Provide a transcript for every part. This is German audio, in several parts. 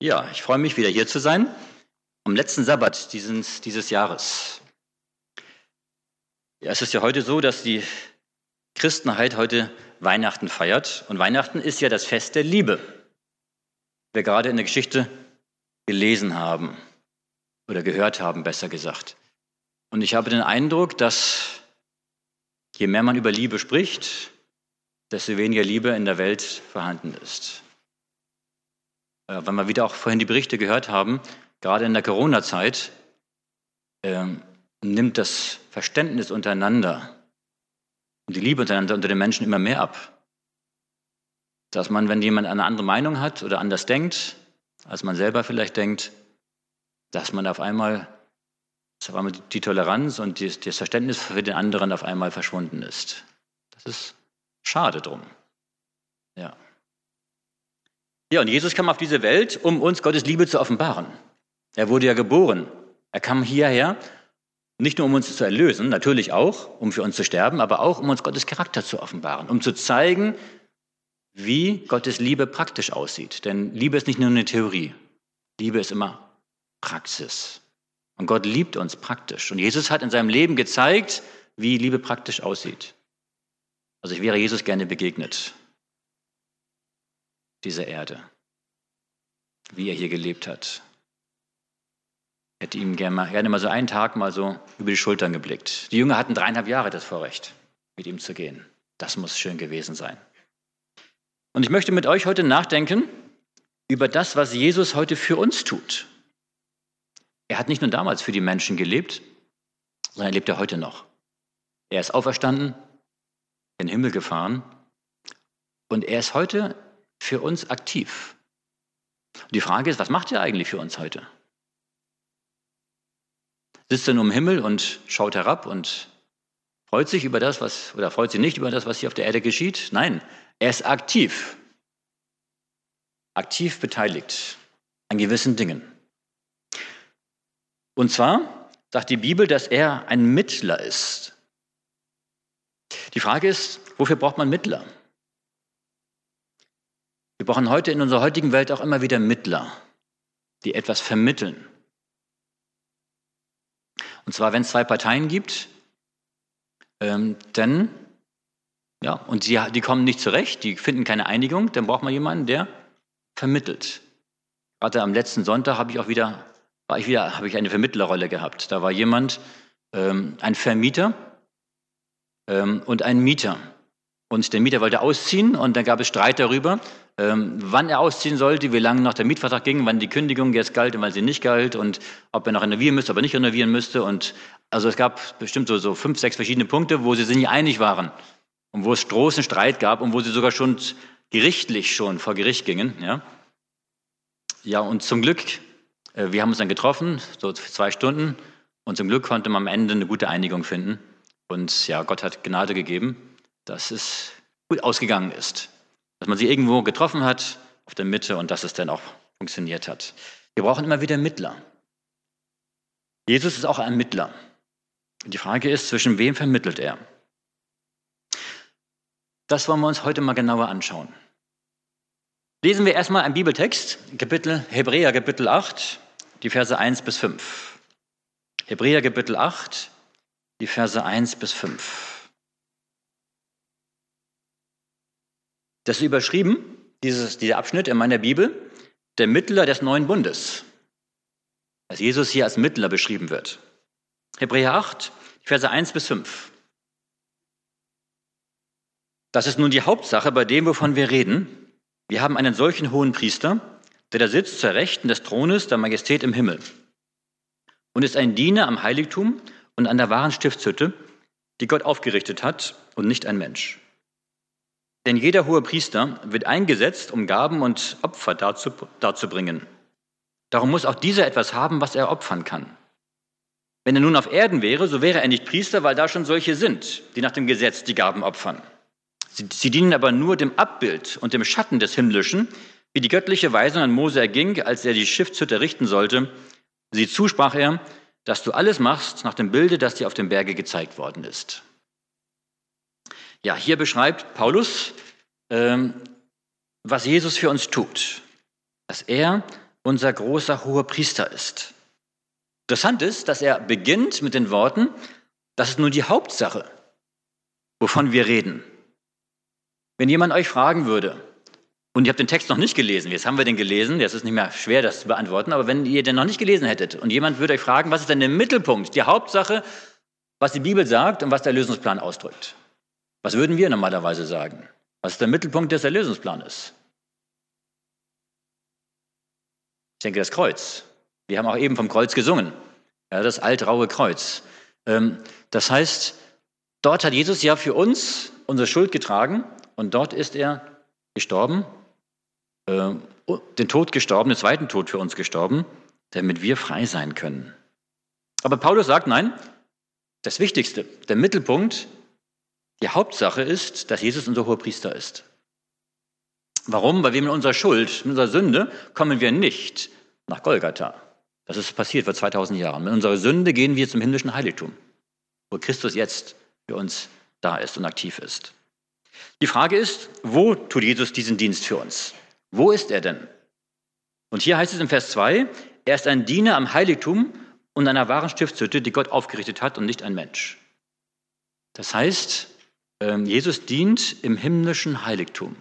Ja, ich freue mich, wieder hier zu sein. Am letzten Sabbat dieses, dieses Jahres. Ja, es ist ja heute so, dass die Christenheit heute Weihnachten feiert. Und Weihnachten ist ja das Fest der Liebe. Wir gerade in der Geschichte gelesen haben oder gehört haben, besser gesagt. Und ich habe den Eindruck, dass je mehr man über Liebe spricht, desto weniger Liebe in der Welt vorhanden ist. Äh, weil wir wieder auch vorhin die Berichte gehört haben, gerade in der Corona-Zeit äh, nimmt das Verständnis untereinander und die Liebe untereinander unter den Menschen immer mehr ab. Dass man, wenn jemand eine andere Meinung hat oder anders denkt, als man selber vielleicht denkt, dass man auf einmal, dass auf einmal die Toleranz und das Verständnis für den anderen auf einmal verschwunden ist. Das ist schade drum. Ja. Ja, und Jesus kam auf diese Welt, um uns Gottes Liebe zu offenbaren. Er wurde ja geboren. Er kam hierher, nicht nur um uns zu erlösen, natürlich auch, um für uns zu sterben, aber auch um uns Gottes Charakter zu offenbaren, um zu zeigen, wie Gottes Liebe praktisch aussieht. Denn Liebe ist nicht nur eine Theorie. Liebe ist immer Praxis. Und Gott liebt uns praktisch. Und Jesus hat in seinem Leben gezeigt, wie Liebe praktisch aussieht. Also ich wäre Jesus gerne begegnet dieser Erde, wie er hier gelebt hat. Ich hätte ihm gerne mal, gerne mal so einen Tag mal so über die Schultern geblickt. Die Jünger hatten dreieinhalb Jahre das Vorrecht, mit ihm zu gehen. Das muss schön gewesen sein. Und ich möchte mit euch heute nachdenken über das, was Jesus heute für uns tut. Er hat nicht nur damals für die Menschen gelebt, sondern er lebt ja heute noch. Er ist auferstanden, in den Himmel gefahren und er ist heute für uns aktiv. Und die Frage ist, was macht er eigentlich für uns heute? Sitzt er nur im Himmel und schaut herab und freut sich über das, was, oder freut sich nicht über das, was hier auf der Erde geschieht? Nein, er ist aktiv. Aktiv beteiligt an gewissen Dingen. Und zwar sagt die Bibel, dass er ein Mittler ist. Die Frage ist, wofür braucht man Mittler? Wir brauchen heute in unserer heutigen Welt auch immer wieder Mittler, die etwas vermitteln. Und zwar, wenn es zwei Parteien gibt, ähm, dann, ja, und sie, die kommen nicht zurecht, die finden keine Einigung, dann braucht man jemanden, der vermittelt. Gerade am letzten Sonntag habe ich auch wieder, war ich wieder, habe ich eine Vermittlerrolle gehabt. Da war jemand, ähm, ein Vermieter ähm, und ein Mieter. Und der Mieter wollte ausziehen und dann gab es Streit darüber, ähm, wann er ausziehen sollte, wie lange noch der Mietvertrag ging, wann die Kündigung jetzt galt und wann sie nicht galt und ob er noch renovieren müsste, ob er nicht renovieren müsste. Und also es gab bestimmt so, so fünf, sechs verschiedene Punkte, wo sie sich nicht einig waren und wo es großen Streit gab und wo sie sogar schon gerichtlich schon vor Gericht gingen. Ja, ja und zum Glück, äh, wir haben uns dann getroffen, so zwei Stunden, und zum Glück konnte man am Ende eine gute Einigung finden. Und ja, Gott hat Gnade gegeben, dass es gut ausgegangen ist. Dass man sie irgendwo getroffen hat, auf der Mitte, und dass es dann auch funktioniert hat. Wir brauchen immer wieder Mittler. Jesus ist auch ein Mittler. Die Frage ist, zwischen wem vermittelt er? Das wollen wir uns heute mal genauer anschauen. Lesen wir erstmal einen Bibeltext, Kapitel, Hebräer Kapitel 8, die Verse 1 bis 5. Hebräer Kapitel 8, die Verse 1 bis 5. Das ist überschrieben, dieses, dieser Abschnitt in meiner Bibel, der Mittler des neuen Bundes. Dass Jesus hier als Mittler beschrieben wird. Hebräer 8, Verse 1 bis 5. Das ist nun die Hauptsache bei dem, wovon wir reden. Wir haben einen solchen hohen Priester, der da sitzt zur Rechten des Thrones der Majestät im Himmel und ist ein Diener am Heiligtum und an der wahren Stiftshütte, die Gott aufgerichtet hat und nicht ein Mensch. Denn jeder hohe Priester wird eingesetzt, um Gaben und Opfer darzubringen. Darum muss auch dieser etwas haben, was er opfern kann. Wenn er nun auf Erden wäre, so wäre er nicht Priester, weil da schon solche sind, die nach dem Gesetz die Gaben opfern. Sie, sie dienen aber nur dem Abbild und dem Schatten des Himmlischen, wie die göttliche Weisung an Mose erging, als er die Schiffshütte richten sollte. Sie zusprach er, dass du alles machst nach dem Bilde, das dir auf dem Berge gezeigt worden ist. Ja, hier beschreibt Paulus, ähm, was Jesus für uns tut. Dass er unser großer hoher Priester ist. Interessant ist, dass er beginnt mit den Worten, das ist nur die Hauptsache, wovon wir reden. Wenn jemand euch fragen würde, und ihr habt den Text noch nicht gelesen, jetzt haben wir den gelesen, jetzt ist nicht mehr schwer, das zu beantworten, aber wenn ihr den noch nicht gelesen hättet und jemand würde euch fragen, was ist denn der Mittelpunkt, die Hauptsache, was die Bibel sagt und was der Lösungsplan ausdrückt, was würden wir normalerweise sagen? Was ist der Mittelpunkt des Erlösungsplanes? Ich denke, das Kreuz. Wir haben auch eben vom Kreuz gesungen. Ja, das altraue Kreuz. Ähm, das heißt, dort hat Jesus ja für uns unsere Schuld getragen und dort ist er gestorben, äh, den Tod gestorben, den zweiten Tod für uns gestorben, damit wir frei sein können. Aber Paulus sagt, nein, das Wichtigste, der Mittelpunkt, die Hauptsache ist, dass Jesus unser hoher Priester ist. Warum? Weil wir mit unserer Schuld, mit unserer Sünde kommen wir nicht nach Golgatha. Das ist passiert vor 2000 Jahren. Mit unserer Sünde gehen wir zum himmlischen Heiligtum, wo Christus jetzt für uns da ist und aktiv ist. Die Frage ist, wo tut Jesus diesen Dienst für uns? Wo ist er denn? Und hier heißt es im Vers 2, er ist ein Diener am Heiligtum und einer wahren Stiftshütte, die Gott aufgerichtet hat und nicht ein Mensch. Das heißt, Jesus dient im himmlischen Heiligtum.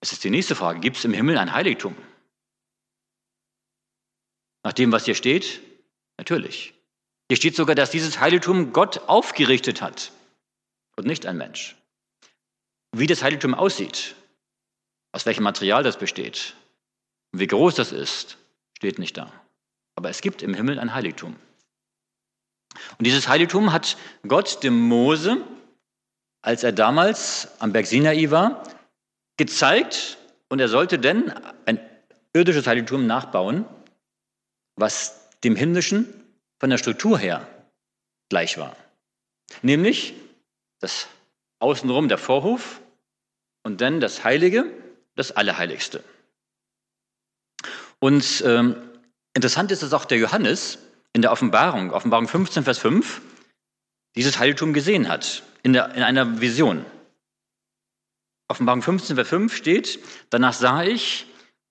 Es ist die nächste Frage, gibt es im Himmel ein Heiligtum? Nach dem, was hier steht? Natürlich. Hier steht sogar, dass dieses Heiligtum Gott aufgerichtet hat und nicht ein Mensch. Wie das Heiligtum aussieht, aus welchem Material das besteht und wie groß das ist, steht nicht da. Aber es gibt im Himmel ein Heiligtum. Und dieses Heiligtum hat Gott dem Mose, als er damals am Berg Sinai war, gezeigt und er sollte denn ein irdisches Heiligtum nachbauen, was dem himmlischen von der Struktur her gleich war. Nämlich das Außenrum der Vorhof und dann das Heilige, das Allerheiligste. Und ähm, interessant ist, dass auch der Johannes in der Offenbarung, Offenbarung 15, Vers 5, dieses Heiligtum gesehen hat, in, der, in einer Vision. Offenbarung 15, Vers 5 steht, danach sah ich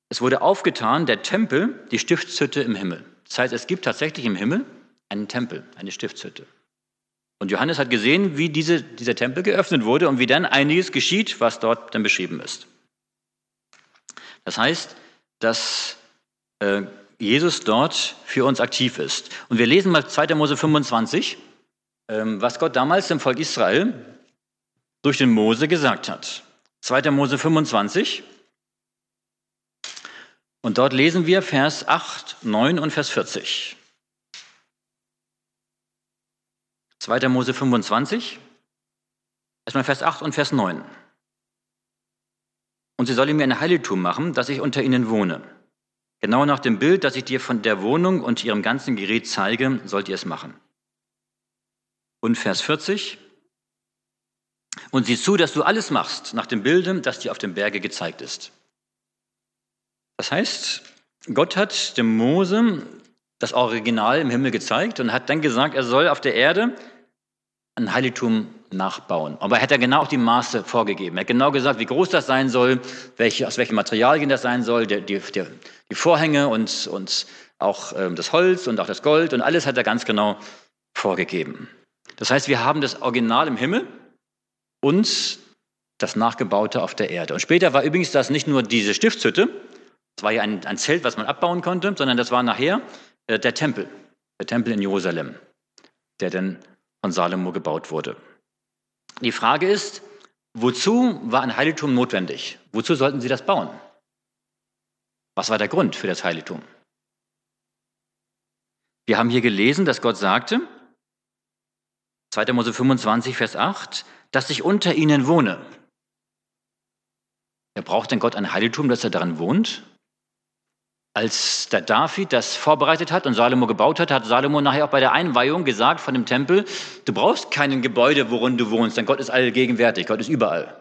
es wurde aufgetan, der Tempel, die Stiftshütte im Himmel. Das heißt, es gibt tatsächlich im Himmel einen Tempel, eine Stiftshütte. Und Johannes hat gesehen, wie diese, dieser Tempel geöffnet wurde und wie dann einiges geschieht, was dort dann beschrieben ist. Das heißt, dass äh, Jesus dort für uns aktiv ist. Und wir lesen mal 2. Mose 25, ähm, was Gott damals dem Volk Israel durch den Mose gesagt hat. 2. Mose 25, und dort lesen wir Vers 8, 9 und Vers 40. 2. Mose 25, erstmal Vers 8 und Vers 9. Und sie sollen mir ein Heiligtum machen, dass ich unter ihnen wohne. Genau nach dem Bild, das ich dir von der Wohnung und ihrem ganzen Gerät zeige, sollt ihr es machen. Und Vers 40. Und sieh zu, dass du alles machst nach dem Bilde, das dir auf dem Berge gezeigt ist. Das heißt, Gott hat dem Mose das Original im Himmel gezeigt und hat dann gesagt, er soll auf der Erde ein Heiligtum nachbauen. Aber er hat ja genau auch die Maße vorgegeben. Er hat genau gesagt, wie groß das sein soll, welche, aus welchen Materialien das sein soll, die, die, die Vorhänge und, und auch ähm, das Holz und auch das Gold und alles hat er ganz genau vorgegeben. Das heißt, wir haben das Original im Himmel und das Nachgebaute auf der Erde. Und später war übrigens das nicht nur diese Stiftshütte, das war ja ein, ein Zelt, was man abbauen konnte, sondern das war nachher äh, der Tempel, der Tempel in Jerusalem, der dann von Salomo gebaut wurde. Die Frage ist, wozu war ein Heiligtum notwendig? Wozu sollten sie das bauen? Was war der Grund für das Heiligtum? Wir haben hier gelesen, dass Gott sagte, 2. Mose 25, Vers 8, dass ich unter ihnen wohne. Er braucht denn Gott ein Heiligtum, dass er darin wohnt? Als der David das vorbereitet hat und Salomo gebaut hat, hat Salomo nachher auch bei der Einweihung gesagt von dem Tempel, du brauchst kein Gebäude, worin du wohnst, denn Gott ist allgegenwärtig, Gott ist überall.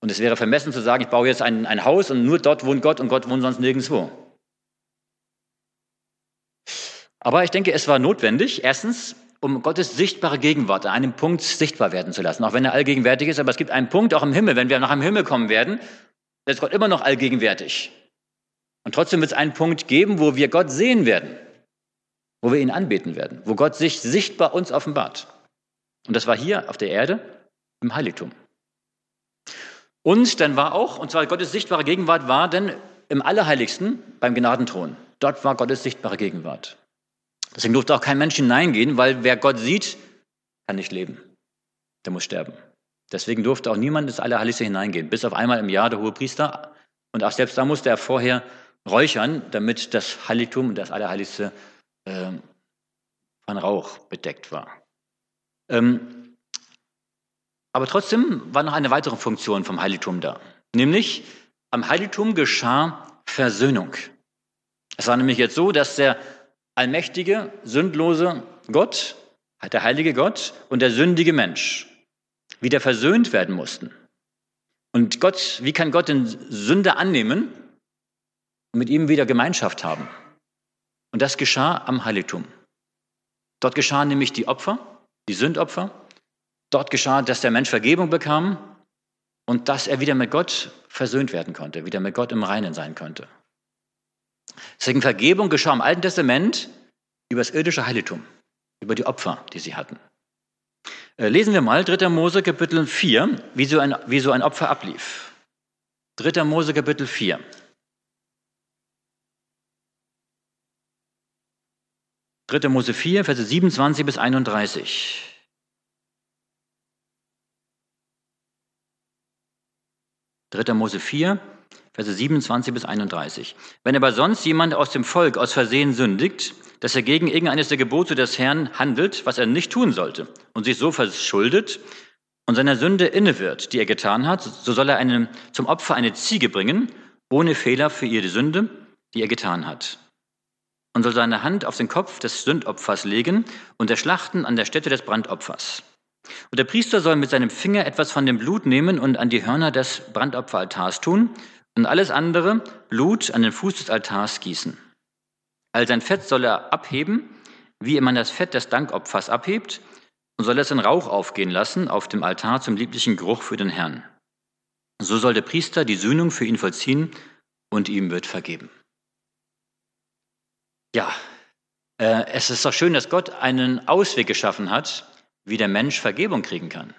Und es wäre vermessen zu sagen, ich baue jetzt ein, ein Haus und nur dort wohnt Gott und Gott wohnt sonst nirgendwo. Aber ich denke, es war notwendig, erstens, um Gottes sichtbare Gegenwart an einem Punkt sichtbar werden zu lassen, auch wenn er allgegenwärtig ist. Aber es gibt einen Punkt auch im Himmel, wenn wir nach dem Himmel kommen werden, ist Gott immer noch allgegenwärtig. Und trotzdem wird es einen Punkt geben, wo wir Gott sehen werden, wo wir ihn anbeten werden, wo Gott sich sichtbar uns offenbart. Und das war hier auf der Erde im Heiligtum. Und dann war auch, und zwar Gottes sichtbare Gegenwart war dann im Allerheiligsten beim Gnadenthron. Dort war Gottes sichtbare Gegenwart. Deswegen durfte auch kein Mensch hineingehen, weil wer Gott sieht, kann nicht leben. Der muss sterben. Deswegen durfte auch niemand ins Allerheiligste hineingehen, bis auf einmal im Jahr der hohe Priester. Und auch selbst da musste er vorher räuchern, damit das Heiligtum und das Allerheiligste äh, von Rauch bedeckt war. Ähm, aber trotzdem war noch eine weitere Funktion vom Heiligtum da. Nämlich, am Heiligtum geschah Versöhnung. Es war nämlich jetzt so, dass der allmächtige, sündlose Gott, der heilige Gott und der sündige Mensch wieder versöhnt werden mussten. Und Gott, wie kann Gott den Sünder annehmen und mit ihm wieder Gemeinschaft haben? Und das geschah am Heiligtum. Dort geschahen nämlich die Opfer, die Sündopfer. Dort geschah, dass der Mensch Vergebung bekam und dass er wieder mit Gott versöhnt werden konnte, wieder mit Gott im Reinen sein konnte. Deswegen Vergebung geschah im Alten Testament über das irdische Heiligtum, über die Opfer, die sie hatten. Äh, lesen wir mal 3. Mose Kapitel 4, wie so ein, wie so ein Opfer ablief. 3. Mose Kapitel 4. Dritte Mose 4, Verse 27 bis 31. 3. Mose 4, Verse 27 bis 31. Wenn aber sonst jemand aus dem Volk aus Versehen sündigt, dass er gegen irgendeines der Gebote des Herrn handelt, was er nicht tun sollte, und sich so verschuldet und seiner Sünde inne wird, die er getan hat, so soll er einem, zum Opfer eine Ziege bringen, ohne Fehler für ihre Sünde, die er getan hat. Und soll seine Hand auf den Kopf des Sündopfers legen und erschlachten an der Stätte des Brandopfers. Und der Priester soll mit seinem Finger etwas von dem Blut nehmen und an die Hörner des Brandopferaltars tun und alles andere Blut an den Fuß des Altars gießen. All sein Fett soll er abheben, wie man das Fett des Dankopfers abhebt, und soll es in Rauch aufgehen lassen auf dem Altar zum lieblichen Geruch für den Herrn. So soll der Priester die Sühnung für ihn vollziehen und ihm wird vergeben. Ja, äh, es ist doch schön, dass Gott einen Ausweg geschaffen hat, wie der Mensch Vergebung kriegen kann.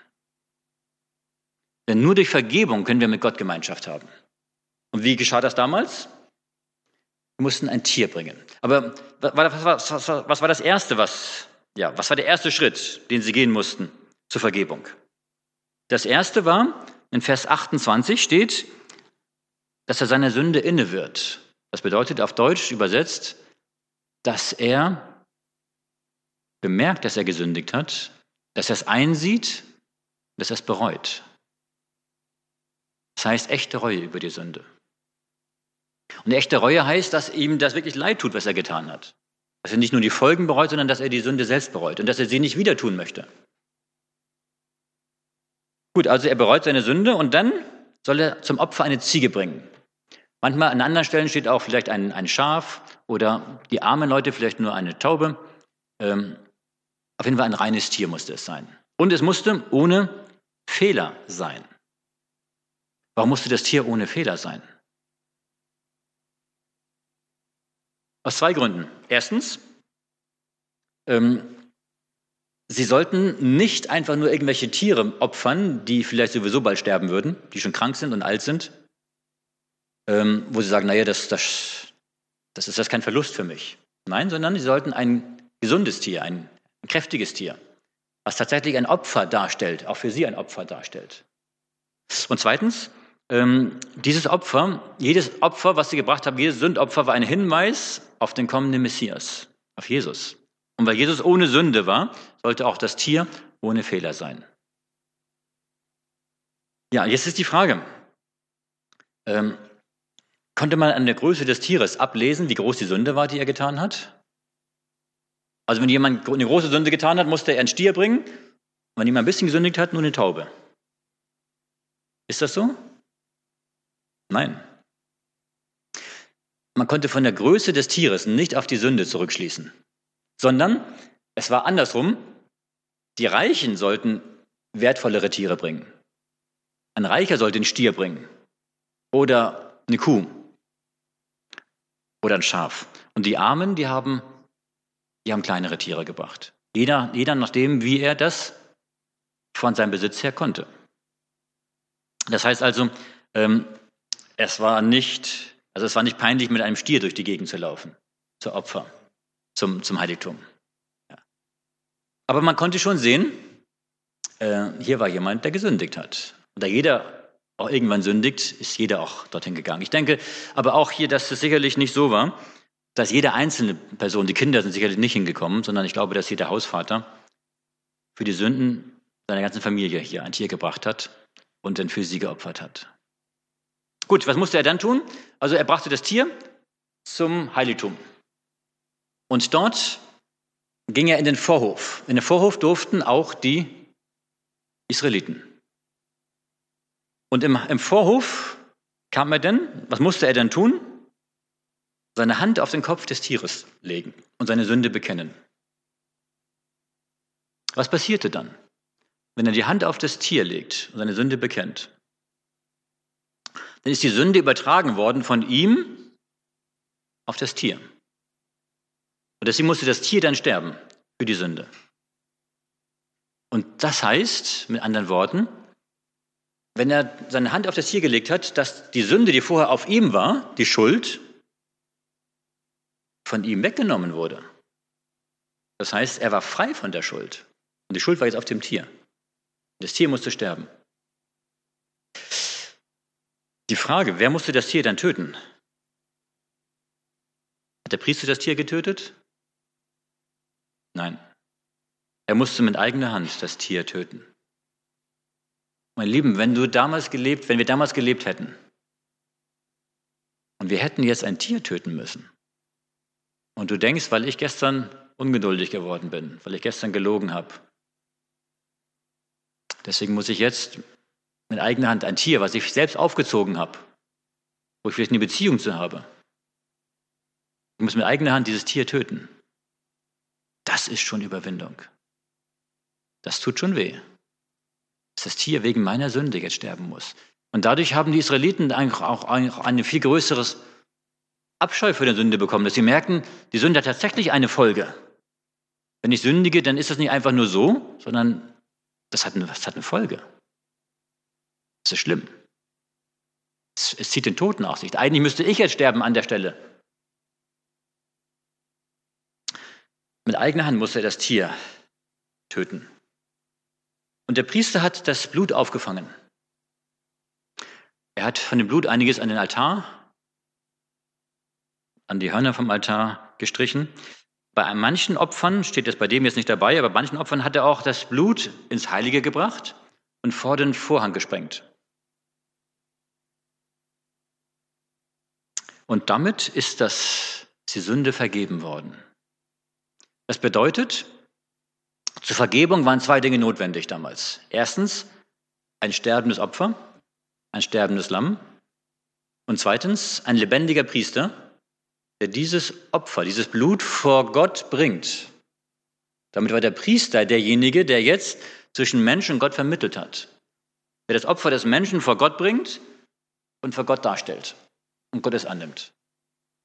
Denn nur durch Vergebung können wir mit Gott Gemeinschaft haben. Und wie geschah das damals? Wir mussten ein Tier bringen. Aber was, was, was, was war das Erste, was, ja, was war der erste Schritt, den sie gehen mussten zur Vergebung? Das Erste war, in Vers 28 steht, dass er seiner Sünde inne wird. Das bedeutet auf Deutsch übersetzt, dass er bemerkt, dass er gesündigt hat, dass er es einsieht, dass er es bereut. Das heißt echte Reue über die Sünde. Und echte Reue heißt, dass ihm das wirklich leid tut, was er getan hat. Dass er nicht nur die Folgen bereut, sondern dass er die Sünde selbst bereut und dass er sie nicht wieder tun möchte. Gut, also er bereut seine Sünde und dann soll er zum Opfer eine Ziege bringen. Manchmal an anderen Stellen steht auch vielleicht ein, ein Schaf oder die armen Leute vielleicht nur eine Taube. Ähm, auf jeden Fall ein reines Tier musste es sein. Und es musste ohne Fehler sein. Warum musste das Tier ohne Fehler sein? Aus zwei Gründen. Erstens, ähm, sie sollten nicht einfach nur irgendwelche Tiere opfern, die vielleicht sowieso bald sterben würden, die schon krank sind und alt sind, ähm, wo sie sagen, naja, das, das, das ist das kein Verlust für mich. Nein, sondern sie sollten ein gesundes Tier, ein, ein kräftiges Tier, was tatsächlich ein Opfer darstellt, auch für sie ein Opfer darstellt. Und zweitens, ähm, dieses Opfer, jedes Opfer, was sie gebracht haben, jedes Sündopfer war ein Hinweis auf den kommenden Messias, auf Jesus. Und weil Jesus ohne Sünde war, sollte auch das Tier ohne Fehler sein. Ja, jetzt ist die Frage, ähm, konnte man an der Größe des Tieres ablesen, wie groß die Sünde war, die er getan hat? Also wenn jemand eine große Sünde getan hat, musste er einen Stier bringen. Wenn jemand ein bisschen gesündigt hat, nur eine Taube. Ist das so? Nein. Man konnte von der Größe des Tieres nicht auf die Sünde zurückschließen, sondern es war andersrum. Die Reichen sollten wertvollere Tiere bringen. Ein Reicher sollte einen Stier bringen oder eine Kuh. Oder ein Schaf. Und die Armen, die haben, die haben kleinere Tiere gebracht. Jeder, jeder nachdem, wie er das von seinem Besitz her konnte. Das heißt also, ähm, es war nicht, also es war nicht peinlich, mit einem Stier durch die Gegend zu laufen, zur Opfer, zum, zum Heiligtum. Ja. Aber man konnte schon sehen, äh, hier war jemand, der gesündigt hat. Und da jeder auch irgendwann sündigt, ist jeder auch dorthin gegangen. Ich denke aber auch hier, dass es sicherlich nicht so war, dass jede einzelne Person, die Kinder sind sicherlich nicht hingekommen, sondern ich glaube, dass jeder Hausvater für die Sünden seiner ganzen Familie hier ein Tier gebracht hat und dann für sie geopfert hat. Gut, was musste er dann tun? Also er brachte das Tier zum Heiligtum. Und dort ging er in den Vorhof. In den Vorhof durften auch die Israeliten. Und im, im Vorhof kam er denn, was musste er denn tun? Seine Hand auf den Kopf des Tieres legen und seine Sünde bekennen. Was passierte dann, wenn er die Hand auf das Tier legt und seine Sünde bekennt? Dann ist die Sünde übertragen worden von ihm auf das Tier. Und deswegen musste das Tier dann sterben für die Sünde. Und das heißt, mit anderen Worten, wenn er seine Hand auf das Tier gelegt hat, dass die Sünde, die vorher auf ihm war, die Schuld, von ihm weggenommen wurde. Das heißt, er war frei von der Schuld. Und die Schuld war jetzt auf dem Tier. Das Tier musste sterben. Die Frage, wer musste das Tier dann töten? Hat der Priester das Tier getötet? Nein. Er musste mit eigener Hand das Tier töten. Mein Lieben, wenn du damals gelebt, wenn wir damals gelebt hätten und wir hätten jetzt ein Tier töten müssen und du denkst, weil ich gestern ungeduldig geworden bin, weil ich gestern gelogen habe, deswegen muss ich jetzt mit eigener Hand ein Tier, was ich selbst aufgezogen habe, wo ich vielleicht eine Beziehung zu habe, ich muss mit eigener Hand dieses Tier töten. Das ist schon Überwindung. Das tut schon weh, dass das Tier wegen meiner Sünde jetzt sterben muss. Und dadurch haben die Israeliten eigentlich auch ein viel größeres Abscheu für die Sünde bekommen, dass sie merken, die Sünde hat tatsächlich eine Folge. Wenn ich sündige, dann ist das nicht einfach nur so, sondern das hat eine, das hat eine Folge. Das ist schlimm. Es, es zieht den Tod nach sich. Eigentlich müsste ich jetzt sterben an der Stelle. Mit eigener Hand muss er das Tier töten. Und der Priester hat das Blut aufgefangen. Er hat von dem Blut einiges an den Altar, an die Hörner vom Altar gestrichen. Bei manchen Opfern, steht das bei dem jetzt nicht dabei, aber bei manchen Opfern hat er auch das Blut ins Heilige gebracht und vor den Vorhang gesprengt. Und damit ist das, die Sünde vergeben worden. Das bedeutet, zur Vergebung waren zwei Dinge notwendig damals. Erstens ein sterbendes Opfer, ein sterbendes Lamm. Und zweitens ein lebendiger Priester, der dieses Opfer, dieses Blut vor Gott bringt. Damit war der Priester derjenige, der jetzt zwischen Mensch und Gott vermittelt hat. Der das Opfer des Menschen vor Gott bringt und vor Gott darstellt und Gott es annimmt.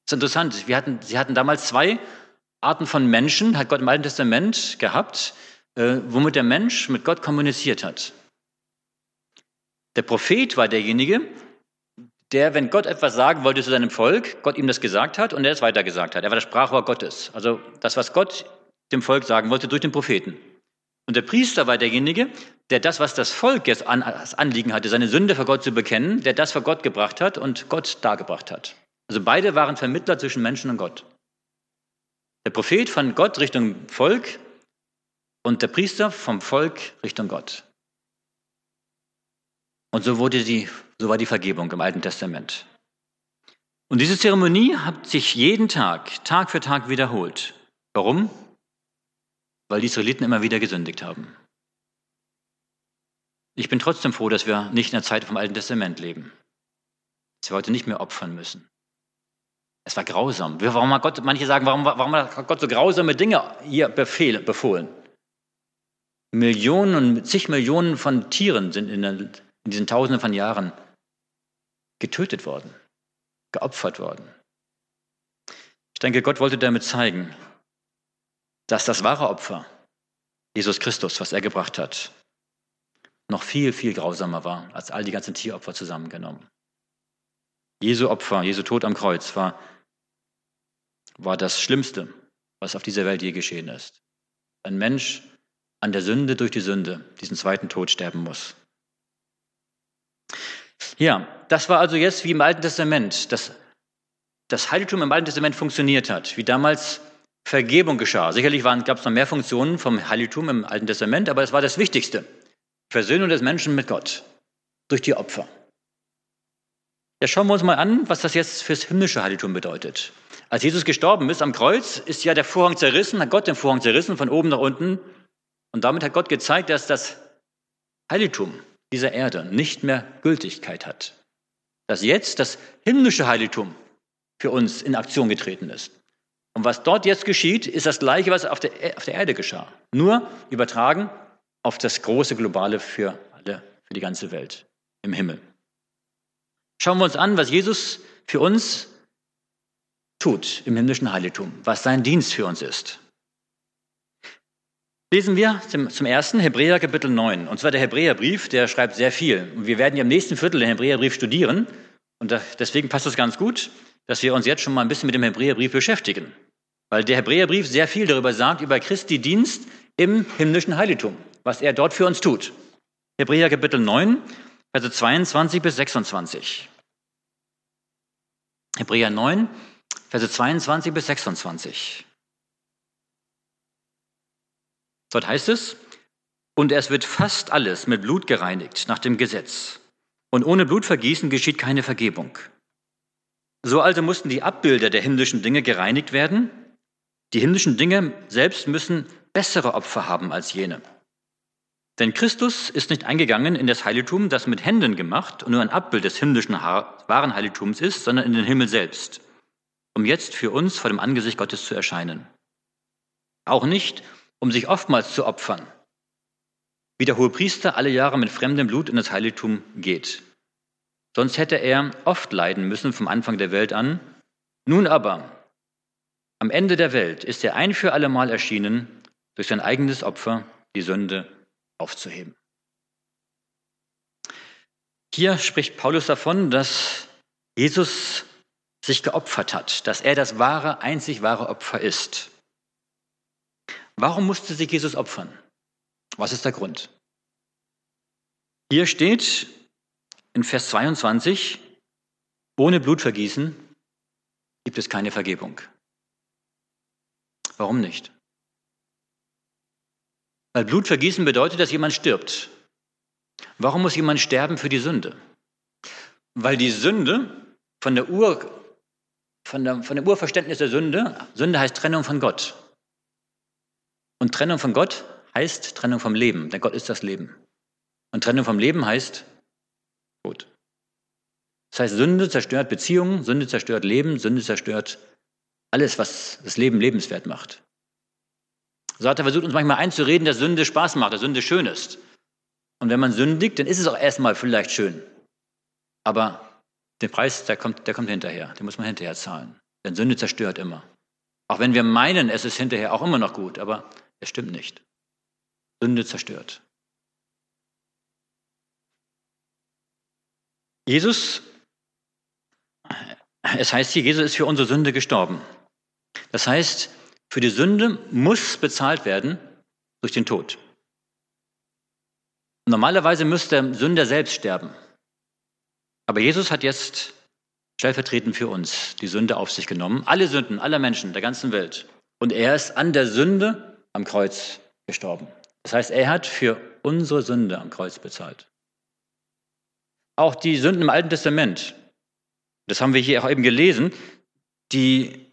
Das ist interessant. Wir hatten, sie hatten damals zwei Arten von Menschen, hat Gott im Alten Testament gehabt, äh, womit der Mensch mit Gott kommuniziert hat. Der Prophet war derjenige, der, wenn Gott etwas sagen wollte zu seinem Volk, Gott ihm das gesagt hat und er es weitergesagt hat. Er war das Sprachrohr Gottes. Also das, was Gott dem Volk sagen wollte, durch den Propheten. Und der Priester war derjenige, der das, was das Volk jetzt an, als Anliegen hatte, seine Sünde vor Gott zu bekennen, der das vor Gott gebracht hat und Gott dargebracht hat. Also beide waren Vermittler zwischen Menschen und Gott. Der Prophet von Gott Richtung Volk und der Priester vom Volk Richtung Gott. Und so, wurde die, so war die Vergebung im Alten Testament. Und diese Zeremonie hat sich jeden Tag, Tag für Tag wiederholt. Warum? Weil die Israeliten immer wieder gesündigt haben. Ich bin trotzdem froh, dass wir nicht in der Zeit vom Alten Testament leben. Dass wir heute nicht mehr opfern müssen. Es war grausam. Warum hat Gott, manche sagen, warum, warum hat Gott so grausame Dinge hier befehl, befohlen? Millionen und zig Millionen von Tieren sind in, der, in diesen Tausenden von Jahren getötet worden, geopfert worden. Ich denke, Gott wollte damit zeigen, dass das wahre Opfer, Jesus Christus, was er gebracht hat, noch viel, viel grausamer war als all die ganzen Tieropfer zusammengenommen. Jesu Opfer, Jesu Tod am Kreuz war, war das Schlimmste, was auf dieser Welt je geschehen ist. Ein Mensch an der Sünde durch die Sünde diesen zweiten Tod sterben muss. Ja, das war also jetzt wie im Alten Testament, dass das Heiligtum im Alten Testament funktioniert hat, wie damals Vergebung geschah. Sicherlich gab es noch mehr Funktionen vom Heiligtum im Alten Testament, aber es war das Wichtigste. Versöhnung des Menschen mit Gott durch die Opfer. Ja, schauen wir uns mal an, was das jetzt fürs himmlische Heiligtum bedeutet. Als Jesus gestorben ist am Kreuz, ist ja der Vorhang zerrissen, hat Gott den Vorhang zerrissen von oben nach unten. Und damit hat Gott gezeigt, dass das Heiligtum dieser Erde nicht mehr Gültigkeit hat. Dass jetzt das himmlische Heiligtum für uns in Aktion getreten ist. Und was dort jetzt geschieht, ist das Gleiche, was auf der, auf der Erde geschah. Nur übertragen auf das große Globale für alle, für die ganze Welt im Himmel. Schauen wir uns an, was Jesus für uns tut im himmlischen Heiligtum, was sein Dienst für uns ist. Lesen wir zum, zum ersten Hebräer Kapitel 9. Und zwar der Hebräerbrief, der schreibt sehr viel. Und wir werden ja im nächsten Viertel den Hebräerbrief studieren. Und deswegen passt es ganz gut, dass wir uns jetzt schon mal ein bisschen mit dem Hebräerbrief beschäftigen. Weil der Hebräerbrief sehr viel darüber sagt, über Christi Dienst im himmlischen Heiligtum, was er dort für uns tut. Hebräer Kapitel 9, Verse 22 bis 26. Hebräer 9, Verse 22 bis 26. Dort heißt es, und es wird fast alles mit Blut gereinigt nach dem Gesetz. Und ohne Blutvergießen geschieht keine Vergebung. So also mussten die Abbilder der himmlischen Dinge gereinigt werden. Die himmlischen Dinge selbst müssen bessere Opfer haben als jene. Denn Christus ist nicht eingegangen in das Heiligtum, das mit Händen gemacht und nur ein Abbild des himmlischen wahren Heiligtums ist, sondern in den Himmel selbst, um jetzt für uns vor dem Angesicht Gottes zu erscheinen. Auch nicht, um sich oftmals zu opfern, wie der hohe Priester alle Jahre mit fremdem Blut in das Heiligtum geht. Sonst hätte er oft leiden müssen vom Anfang der Welt an. Nun aber, am Ende der Welt ist er ein für allemal erschienen, durch sein eigenes Opfer die Sünde aufzuheben. Hier spricht Paulus davon, dass Jesus sich geopfert hat, dass er das wahre, einzig wahre Opfer ist. Warum musste sich Jesus opfern? Was ist der Grund? Hier steht in Vers 22, ohne Blutvergießen gibt es keine Vergebung. Warum nicht? Weil Blutvergießen bedeutet, dass jemand stirbt. Warum muss jemand sterben für die Sünde? Weil die Sünde von der Ur, von, der, von dem Urverständnis der Sünde, Sünde heißt Trennung von Gott. Und Trennung von Gott heißt Trennung vom Leben, denn Gott ist das Leben. Und Trennung vom Leben heißt Tod. Das heißt, Sünde zerstört Beziehungen, Sünde zerstört Leben, Sünde zerstört alles, was das Leben lebenswert macht. Er versucht, uns manchmal einzureden, dass Sünde Spaß macht, dass Sünde schön ist. Und wenn man sündigt, dann ist es auch erstmal vielleicht schön. Aber der Preis, der kommt, der kommt hinterher. Den muss man hinterher zahlen. Denn Sünde zerstört immer. Auch wenn wir meinen, es ist hinterher auch immer noch gut, aber es stimmt nicht. Sünde zerstört. Jesus, es heißt hier, Jesus ist für unsere Sünde gestorben. Das heißt, für die Sünde muss bezahlt werden durch den Tod. Normalerweise müsste der Sünder selbst sterben. Aber Jesus hat jetzt stellvertretend für uns die Sünde auf sich genommen, alle Sünden aller Menschen der ganzen Welt. Und er ist an der Sünde am Kreuz gestorben. Das heißt, er hat für unsere Sünde am Kreuz bezahlt. Auch die Sünden im Alten Testament, das haben wir hier auch eben gelesen, die,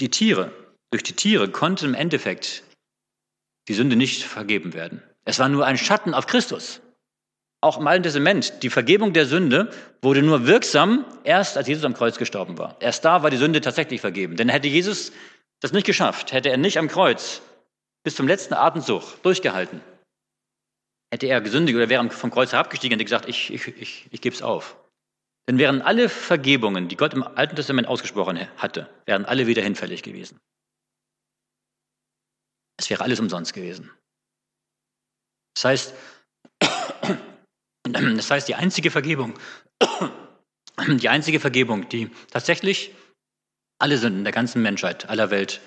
die Tiere, durch die Tiere konnte im Endeffekt die Sünde nicht vergeben werden. Es war nur ein Schatten auf Christus. Auch im Alten Testament, die Vergebung der Sünde wurde nur wirksam erst, als Jesus am Kreuz gestorben war. Erst da war die Sünde tatsächlich vergeben. Denn hätte Jesus das nicht geschafft, hätte er nicht am Kreuz bis zum letzten Atemzug durchgehalten, hätte er gesündigt oder wäre vom Kreuz herabgestiegen und gesagt, ich, ich, ich, ich gebe es auf. Denn wären alle Vergebungen, die Gott im Alten Testament ausgesprochen hatte, wären alle wieder hinfällig gewesen. Es wäre alles umsonst gewesen. Das heißt, das heißt, die einzige Vergebung, die einzige Vergebung, die tatsächlich alle Sünden der ganzen Menschheit, aller Welt,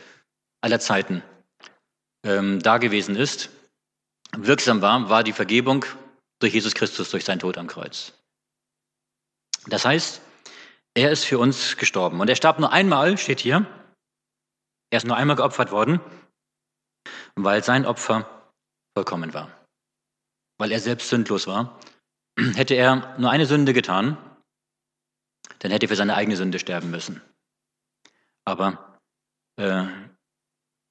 aller Zeiten ähm, da gewesen ist, wirksam war, war die Vergebung durch Jesus Christus, durch seinen Tod am Kreuz. Das heißt, er ist für uns gestorben. Und er starb nur einmal, steht hier. Er ist nur einmal geopfert worden, weil sein Opfer vollkommen war. Weil er selbst sündlos war. Hätte er nur eine Sünde getan, dann hätte er für seine eigene Sünde sterben müssen. Aber äh,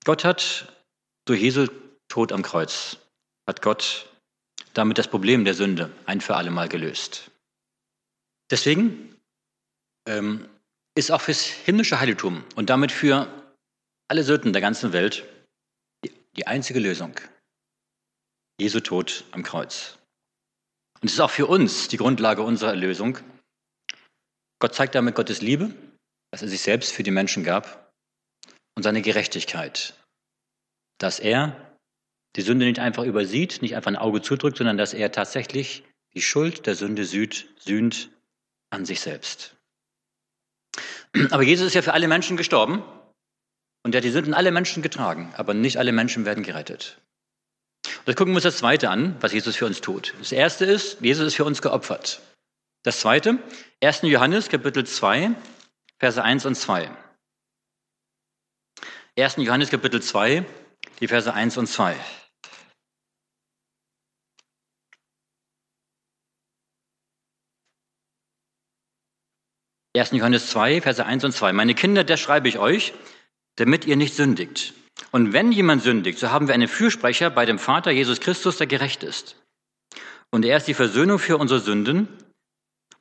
Gott hat durch Jesu Tod am Kreuz, hat Gott damit das Problem der Sünde ein für alle Mal gelöst. Deswegen ähm, ist auch fürs himmlische Heiligtum und damit für alle Sünden der ganzen Welt die, die einzige Lösung Jesu Tod am Kreuz. Und es ist auch für uns die Grundlage unserer Erlösung. Gott zeigt damit Gottes Liebe, dass er sich selbst für die Menschen gab und seine Gerechtigkeit, dass er die Sünde nicht einfach übersieht, nicht einfach ein Auge zudrückt, sondern dass er tatsächlich die Schuld der Sünde sühnt, sühnt an sich selbst. Aber Jesus ist ja für alle Menschen gestorben und er hat die Sünden aller Menschen getragen, aber nicht alle Menschen werden gerettet. Und jetzt gucken wir uns das Zweite an, was Jesus für uns tut. Das Erste ist, Jesus ist für uns geopfert. Das Zweite, 1. Johannes Kapitel 2, Verse 1 und 2. 1. Johannes Kapitel 2, die Verse 1 und 2. 1. Johannes 2, Verse 1 und 2. Meine Kinder, das schreibe ich euch, damit ihr nicht sündigt. Und wenn jemand sündigt, so haben wir einen Fürsprecher bei dem Vater Jesus Christus, der gerecht ist. Und er ist die Versöhnung für unsere Sünden,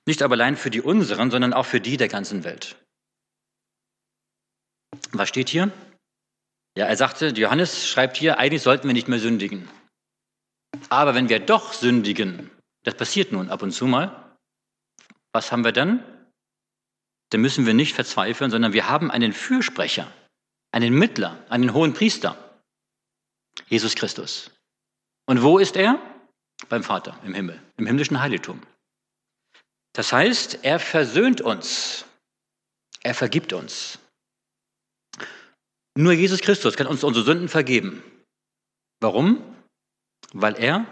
nicht aber allein für die unseren, sondern auch für die der ganzen Welt. Was steht hier? Ja, er sagte, Johannes schreibt hier, eigentlich sollten wir nicht mehr sündigen. Aber wenn wir doch sündigen, das passiert nun ab und zu mal, was haben wir dann? dann müssen wir nicht verzweifeln, sondern wir haben einen Fürsprecher, einen Mittler, einen hohen Priester, Jesus Christus. Und wo ist er? Beim Vater im Himmel, im himmlischen Heiligtum. Das heißt, er versöhnt uns, er vergibt uns. Nur Jesus Christus kann uns unsere Sünden vergeben. Warum? Weil er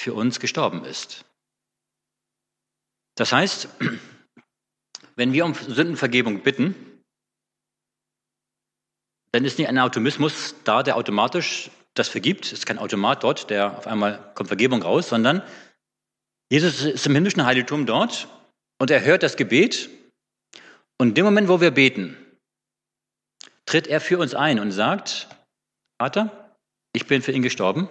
für uns gestorben ist. Das heißt, wenn wir um Sündenvergebung bitten, dann ist nicht ein Automismus da, der automatisch das vergibt. Es ist kein Automat dort, der auf einmal kommt Vergebung raus, sondern Jesus ist im himmlischen Heiligtum dort und er hört das Gebet. Und in dem Moment, wo wir beten, tritt er für uns ein und sagt, Vater, ich bin für ihn gestorben.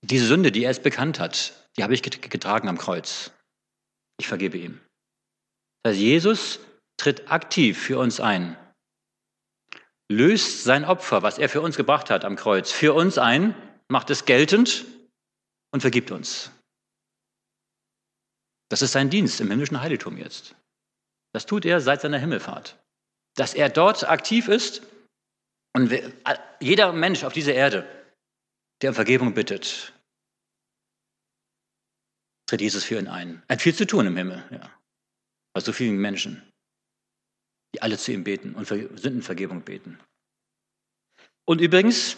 Diese Sünde, die er es bekannt hat, die habe ich getragen am Kreuz. Ich vergebe ihm. Das heißt, Jesus tritt aktiv für uns ein, löst sein Opfer, was er für uns gebracht hat am Kreuz, für uns ein, macht es geltend und vergibt uns. Das ist sein Dienst im himmlischen Heiligtum jetzt. Das tut er seit seiner Himmelfahrt. Dass er dort aktiv ist und jeder Mensch auf dieser Erde, der um Vergebung bittet, tritt Jesus für ihn ein. Er hat viel zu tun im Himmel, ja. Bei so vielen Menschen, die alle zu ihm beten und für Sündenvergebung beten. Und übrigens,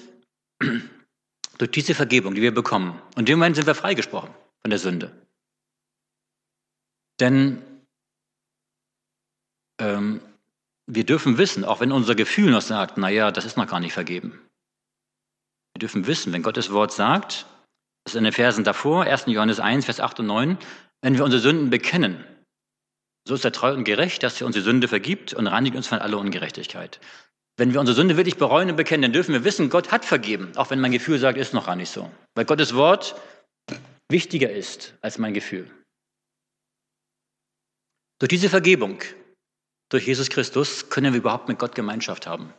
durch diese Vergebung, die wir bekommen, und in dem Moment sind wir freigesprochen von der Sünde. Denn ähm, wir dürfen wissen, auch wenn unser Gefühl noch sagt, naja, das ist noch gar nicht vergeben. Wir dürfen wissen, wenn Gottes Wort sagt, das ist in den Versen davor, 1. Johannes 1, Vers 8 und 9. Wenn wir unsere Sünden bekennen, so ist er treu und gerecht, dass er unsere Sünde vergibt und reinigt uns von aller Ungerechtigkeit. Wenn wir unsere Sünde wirklich bereuen und bekennen, dann dürfen wir wissen, Gott hat vergeben, auch wenn mein Gefühl sagt, ist noch gar nicht so. Weil Gottes Wort wichtiger ist als mein Gefühl. Durch diese Vergebung, durch Jesus Christus, können wir überhaupt mit Gott Gemeinschaft haben.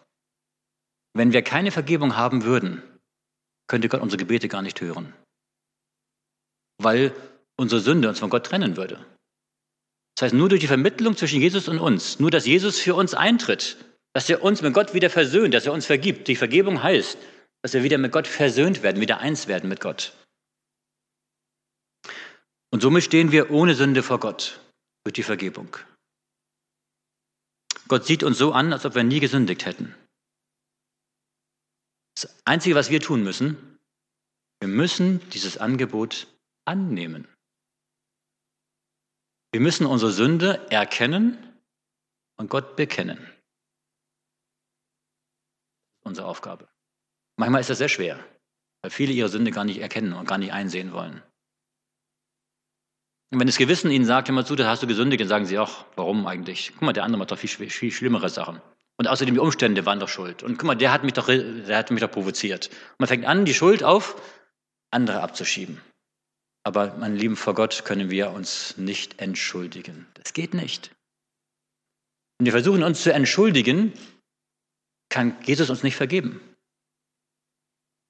Wenn wir keine Vergebung haben würden, könnte Gott unsere Gebete gar nicht hören weil unsere Sünde uns von Gott trennen würde. Das heißt, nur durch die Vermittlung zwischen Jesus und uns, nur dass Jesus für uns eintritt, dass er uns mit Gott wieder versöhnt, dass er uns vergibt. Die Vergebung heißt, dass wir wieder mit Gott versöhnt werden, wieder eins werden mit Gott. Und somit stehen wir ohne Sünde vor Gott durch die Vergebung. Gott sieht uns so an, als ob wir nie gesündigt hätten. Das Einzige, was wir tun müssen, wir müssen dieses Angebot annehmen. Wir müssen unsere Sünde erkennen und Gott bekennen. Das unsere Aufgabe. Manchmal ist das sehr schwer, weil viele ihre Sünde gar nicht erkennen und gar nicht einsehen wollen. Und wenn das Gewissen ihnen sagt, mal zu, da hast du gesündigt, dann sagen sie auch, warum eigentlich? Guck mal, der andere macht doch viel, viel schlimmere Sachen. Und außerdem die Umstände waren doch schuld. Und guck mal, der hat mich doch, der hat mich doch provoziert. Und man fängt an, die Schuld auf andere abzuschieben. Aber, mein Lieben, vor Gott können wir uns nicht entschuldigen. Das geht nicht. Wenn wir versuchen, uns zu entschuldigen, kann Jesus uns nicht vergeben.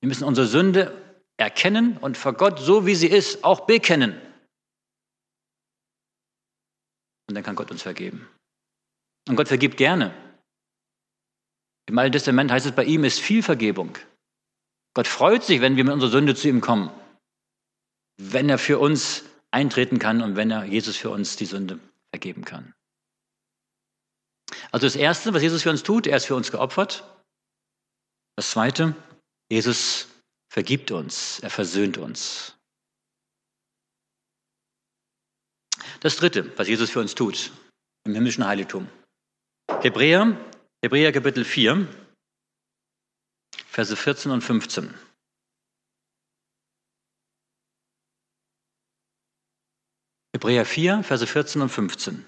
Wir müssen unsere Sünde erkennen und vor Gott, so wie sie ist, auch bekennen. Und dann kann Gott uns vergeben. Und Gott vergibt gerne. Im Alten Testament heißt es, bei ihm ist viel Vergebung. Gott freut sich, wenn wir mit unserer Sünde zu ihm kommen, wenn er für uns eintreten kann und wenn er Jesus für uns die Sünde vergeben kann. Also das Erste, was Jesus für uns tut, er ist für uns geopfert. Das Zweite, Jesus vergibt uns, er versöhnt uns. Das Dritte, was Jesus für uns tut im himmlischen Heiligtum. Hebräer, Hebräer Kapitel 4, Verse 14 und 15. Hebräer 4, Verse 14 und 15.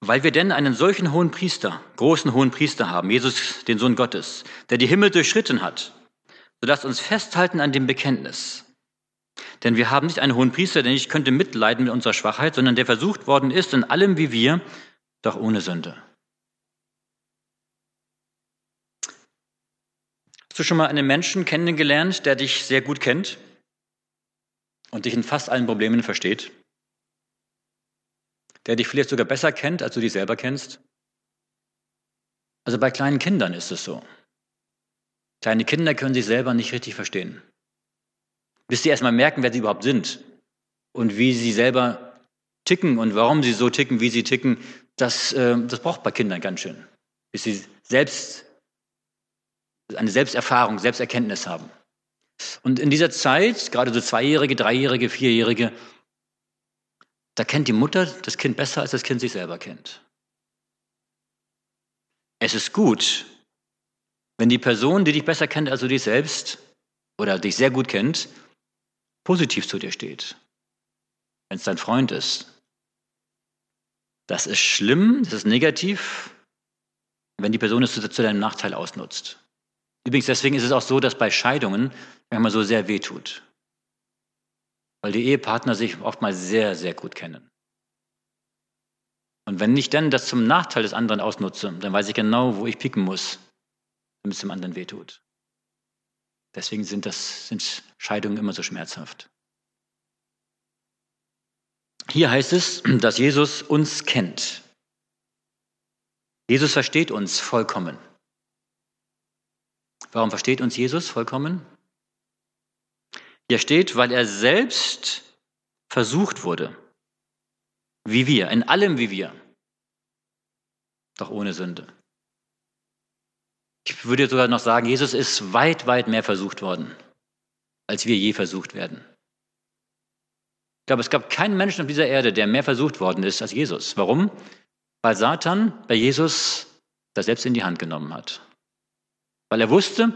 Weil wir denn einen solchen hohen Priester, großen hohen Priester haben, Jesus, den Sohn Gottes, der die Himmel durchschritten hat, so lasst uns festhalten an dem Bekenntnis. Denn wir haben nicht einen hohen Priester, der nicht könnte mitleiden mit unserer Schwachheit, sondern der versucht worden ist in allem wie wir, doch ohne Sünde. Hast du schon mal einen Menschen kennengelernt, der dich sehr gut kennt und dich in fast allen Problemen versteht? Der dich vielleicht sogar besser kennt, als du dich selber kennst? Also bei kleinen Kindern ist es so. Kleine Kinder können sich selber nicht richtig verstehen bis sie erstmal merken, wer sie überhaupt sind und wie sie selber ticken und warum sie so ticken, wie sie ticken, das, äh, das braucht bei Kindern ganz schön, bis sie selbst eine Selbsterfahrung, Selbsterkenntnis haben. Und in dieser Zeit, gerade so Zweijährige, Dreijährige, Vierjährige, da kennt die Mutter das Kind besser, als das Kind sich selber kennt. Es ist gut, wenn die Person, die dich besser kennt als du dich selbst oder dich sehr gut kennt, positiv zu dir steht, wenn es dein Freund ist. Das ist schlimm, das ist negativ, wenn die Person es zu, deinem Nachteil ausnutzt. Übrigens, deswegen ist es auch so, dass bei Scheidungen manchmal so sehr wehtut. Weil die Ehepartner sich oftmals sehr, sehr gut kennen. Und wenn ich dann das zum Nachteil des anderen ausnutze, dann weiß ich genau, wo ich pieken muss, damit es dem anderen wehtut. Deswegen sind, das, sind Scheidungen immer so schmerzhaft. Hier heißt es, dass Jesus uns kennt. Jesus versteht uns vollkommen. Warum versteht uns Jesus vollkommen? Hier steht, weil er selbst versucht wurde, wie wir, in allem wie wir, doch ohne Sünde. Ich würde sogar noch sagen, Jesus ist weit, weit mehr versucht worden, als wir je versucht werden. Ich glaube, es gab keinen Menschen auf dieser Erde, der mehr versucht worden ist als Jesus. Warum? Weil Satan bei Jesus das selbst in die Hand genommen hat. Weil er wusste,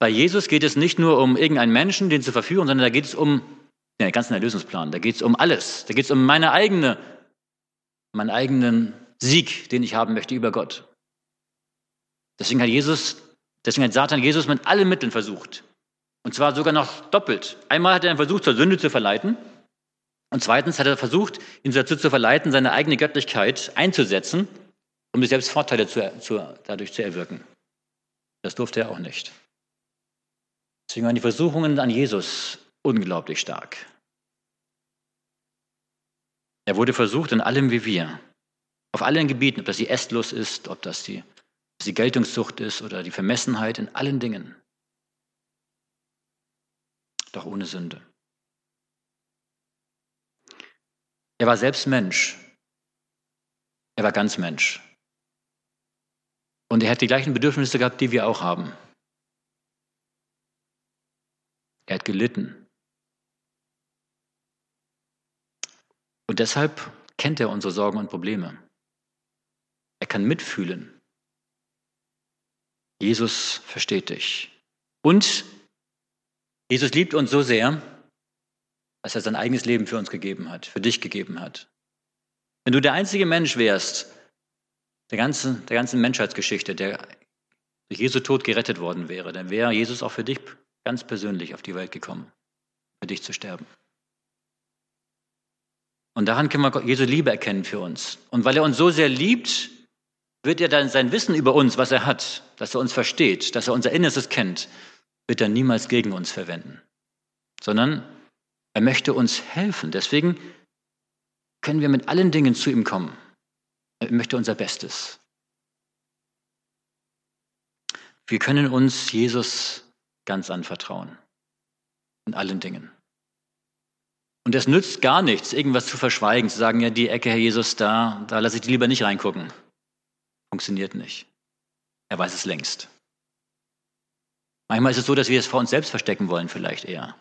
bei Jesus geht es nicht nur um irgendeinen Menschen, den zu verführen, sondern da geht es um den ganzen Erlösungsplan. Da geht es um alles. Da geht es um meine eigene, meinen eigenen Sieg, den ich haben möchte über Gott. Deswegen hat Jesus, deswegen hat Satan Jesus mit allen Mitteln versucht. Und zwar sogar noch doppelt. Einmal hat er versucht, zur Sünde zu verleiten. Und zweitens hat er versucht, ihn dazu zu verleiten, seine eigene Göttlichkeit einzusetzen, um sich selbst Vorteile zu, zu, dadurch zu erwirken. Das durfte er auch nicht. Deswegen waren die Versuchungen an Jesus unglaublich stark. Er wurde versucht in allem wie wir. Auf allen Gebieten, ob das die Estlust ist, ob das die, die Geltungssucht ist oder die Vermessenheit, in allen Dingen. Doch ohne Sünde. Er war selbst Mensch. Er war ganz Mensch. Und er hat die gleichen Bedürfnisse gehabt, die wir auch haben. Er hat gelitten. Und deshalb kennt er unsere Sorgen und Probleme. Er kann mitfühlen. Jesus versteht dich. Und Jesus liebt uns so sehr, dass er sein eigenes Leben für uns gegeben hat, für dich gegeben hat. Wenn du der einzige Mensch wärst, der ganzen, der ganzen Menschheitsgeschichte, der durch Jesu Tod gerettet worden wäre, dann wäre Jesus auch für dich ganz persönlich auf die Welt gekommen, für dich zu sterben. Und daran können wir Jesu Liebe erkennen für uns. Und weil er uns so sehr liebt, wird er dann sein Wissen über uns, was er hat, dass er uns versteht, dass er unser Innerstes kennt, wird er niemals gegen uns verwenden, sondern er möchte uns helfen. Deswegen können wir mit allen Dingen zu ihm kommen. Er möchte unser Bestes. Wir können uns Jesus ganz anvertrauen. In allen Dingen. Und es nützt gar nichts, irgendwas zu verschweigen, zu sagen, ja, die Ecke, Herr Jesus, da, da lasse ich die lieber nicht reingucken. Funktioniert nicht. Er weiß es längst. Manchmal ist es so, dass wir es vor uns selbst verstecken wollen, vielleicht eher,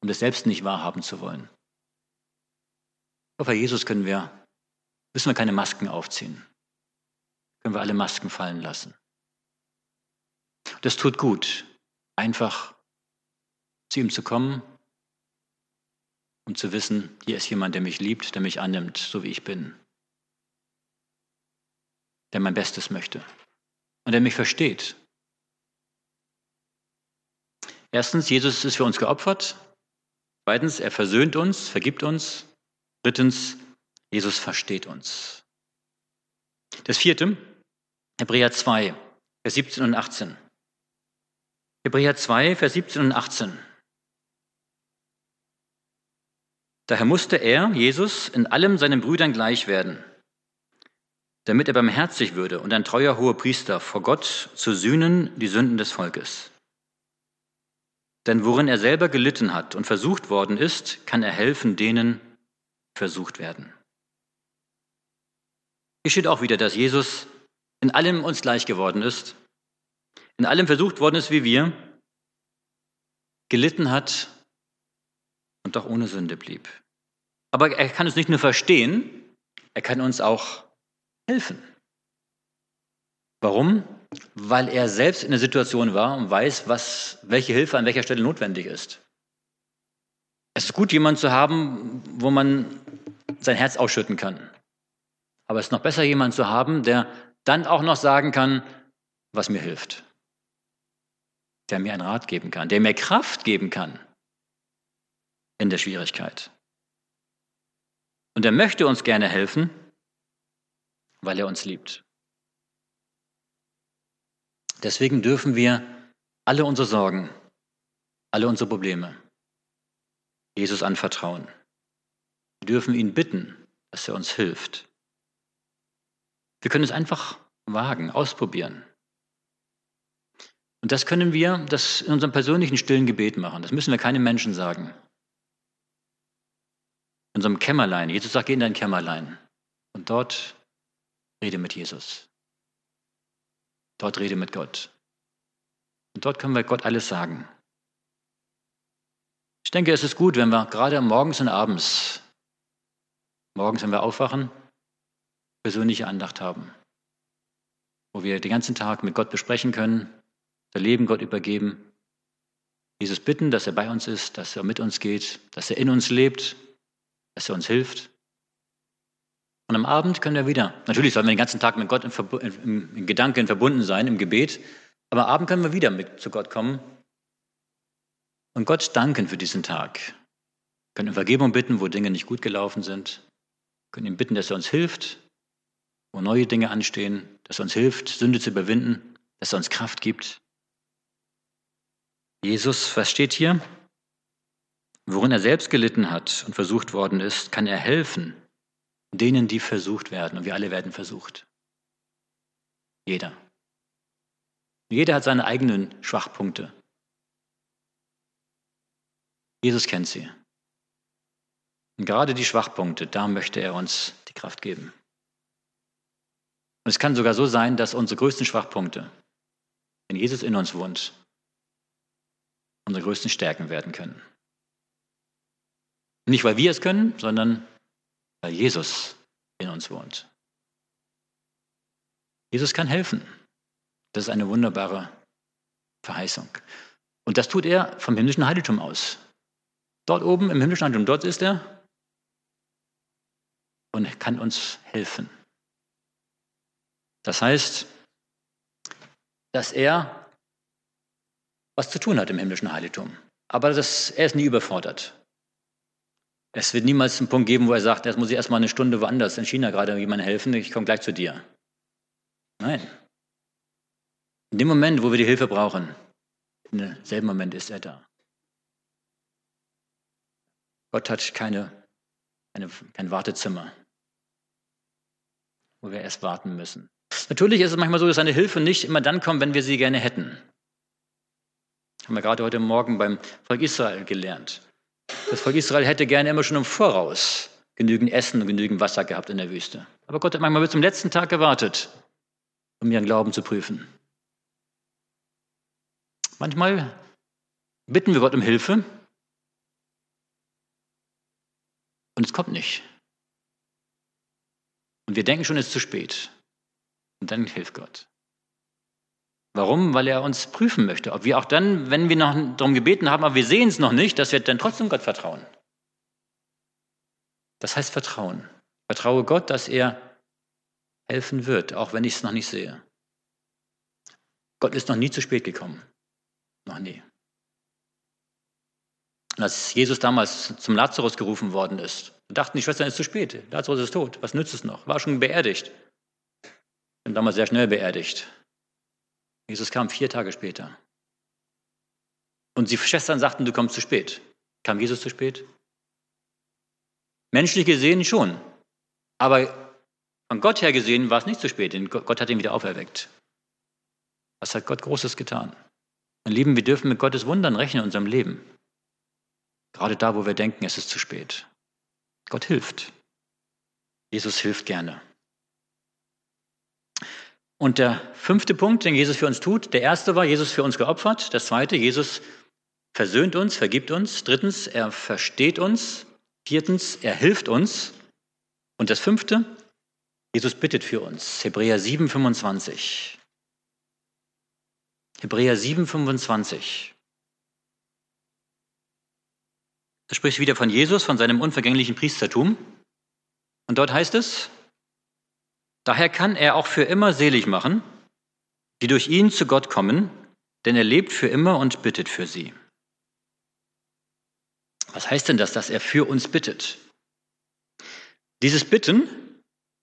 um das selbst nicht wahrhaben zu wollen. Aber bei Jesus können wir, müssen wir keine Masken aufziehen. Können wir alle Masken fallen lassen. Das tut gut, einfach zu ihm zu kommen, um zu wissen, hier ist jemand, der mich liebt, der mich annimmt, so wie ich bin, der mein Bestes möchte und der mich versteht. Erstens, Jesus ist für uns geopfert. Zweitens, er versöhnt uns, vergibt uns. Drittens, Jesus versteht uns. Das vierte, Hebräer 2, Vers 17 und 18. Hebräer 2, Vers 17 und 18. Daher musste er, Jesus, in allem seinen Brüdern gleich werden, damit er barmherzig würde und ein treuer hoher Priester vor Gott zu sühnen die Sünden des Volkes. Denn worin er selber gelitten hat und versucht worden ist, kann er helfen denen, die versucht werden. Hier steht auch wieder, dass Jesus in allem uns gleich geworden ist, in allem versucht worden ist wie wir, gelitten hat und doch ohne Sünde blieb. Aber er kann uns nicht nur verstehen, er kann uns auch helfen. Warum? Weil er selbst in der Situation war und weiß, was, welche Hilfe an welcher Stelle notwendig ist. Es ist gut, jemanden zu haben, wo man sein Herz ausschütten kann. Aber es ist noch besser, jemanden zu haben, der dann auch noch sagen kann, was mir hilft. Der mir einen Rat geben kann, der mir Kraft geben kann in der Schwierigkeit. Und er möchte uns gerne helfen, weil er uns liebt. Deswegen dürfen wir alle unsere Sorgen, alle unsere Probleme Jesus anvertrauen. Wir dürfen ihn bitten, dass er uns hilft. Wir können es einfach wagen, ausprobieren. Und das können wir das in unserem persönlichen stillen Gebet machen. Das müssen wir keinem Menschen sagen. In unserem Kämmerlein. Jesus sagt, geh in dein Kämmerlein. Und dort rede mit Jesus. Dort rede mit Gott. Und dort können wir Gott alles sagen. Ich denke, es ist gut, wenn wir gerade morgens und abends, morgens, wenn wir aufwachen, persönliche Andacht haben, wo wir den ganzen Tag mit Gott besprechen können, unser Leben Gott übergeben, Jesus bitten, dass er bei uns ist, dass er mit uns geht, dass er in uns lebt, dass er uns hilft. Und am Abend können wir wieder, natürlich sollen wir den ganzen Tag mit Gott in, in Gedanken verbunden sein, im Gebet, aber am Abend können wir wieder mit zu Gott kommen und Gott danken für diesen Tag. Wir können um Vergebung bitten, wo Dinge nicht gut gelaufen sind. Wir können ihm bitten, dass er uns hilft, wo neue Dinge anstehen, dass er uns hilft, Sünde zu überwinden, dass er uns Kraft gibt. Jesus, was steht hier? Worin er selbst gelitten hat und versucht worden ist, kann er helfen denen, die versucht werden. Und wir alle werden versucht. Jeder. Jeder hat seine eigenen Schwachpunkte. Jesus kennt sie. Und gerade die Schwachpunkte, da möchte er uns die Kraft geben. Und es kann sogar so sein, dass unsere größten Schwachpunkte, wenn Jesus in uns wohnt, unsere größten Stärken werden können. Nicht, weil wir es können, sondern weil Jesus in uns wohnt. Jesus kann helfen. Das ist eine wunderbare Verheißung. Und das tut er vom himmlischen Heiligtum aus. Dort oben im himmlischen Heiligtum, dort ist er und kann uns helfen. Das heißt, dass er was zu tun hat im himmlischen Heiligtum. Aber das, er ist nie überfordert. Es wird niemals einen Punkt geben, wo er sagt, jetzt muss ich erstmal eine Stunde woanders in China gerade jemandem helfen, ich komme gleich zu dir. Nein. In dem Moment, wo wir die Hilfe brauchen, in demselben Moment ist er da. Gott hat keine, keine, kein Wartezimmer, wo wir erst warten müssen. Natürlich ist es manchmal so, dass seine Hilfe nicht immer dann kommt, wenn wir sie gerne hätten. Haben wir gerade heute Morgen beim Volk Israel gelernt. Das Volk Israel hätte gerne immer schon im Voraus genügend Essen und genügend Wasser gehabt in der Wüste. Aber Gott hat manchmal bis zum letzten Tag gewartet, um ihren Glauben zu prüfen. Manchmal bitten wir Gott um Hilfe und es kommt nicht. Und wir denken schon, es ist zu spät. Und dann hilft Gott. Warum? Weil er uns prüfen möchte, ob wir auch dann, wenn wir noch darum gebeten haben, aber wir sehen es noch nicht, dass wir dann trotzdem Gott vertrauen. Das heißt Vertrauen. Vertraue Gott, dass er helfen wird, auch wenn ich es noch nicht sehe. Gott ist noch nie zu spät gekommen. Noch nie. Als Jesus damals zum Lazarus gerufen worden ist, dachten die Schwestern, es ist zu spät. Lazarus ist tot. Was nützt es noch? War schon beerdigt. Bin damals sehr schnell beerdigt. Jesus kam vier Tage später. Und die Schwestern sagten, du kommst zu spät. Kam Jesus zu spät? Menschlich gesehen schon. Aber von Gott her gesehen war es nicht zu spät, denn Gott hat ihn wieder auferweckt. Was hat Gott Großes getan? Mein Lieben, wir dürfen mit Gottes Wundern rechnen in unserem Leben. Gerade da, wo wir denken, es ist zu spät. Gott hilft. Jesus hilft gerne. Und der fünfte Punkt, den Jesus für uns tut, der erste war, Jesus für uns geopfert. Das zweite, Jesus versöhnt uns, vergibt uns. Drittens, er versteht uns. Viertens, er hilft uns. Und das fünfte, Jesus bittet für uns. Hebräer 7, 25. Hebräer 7, 25. Er spricht wieder von Jesus, von seinem unvergänglichen Priestertum. Und dort heißt es, Daher kann er auch für immer selig machen, die durch ihn zu Gott kommen, denn er lebt für immer und bittet für sie. Was heißt denn das, dass er für uns bittet? Dieses Bitten,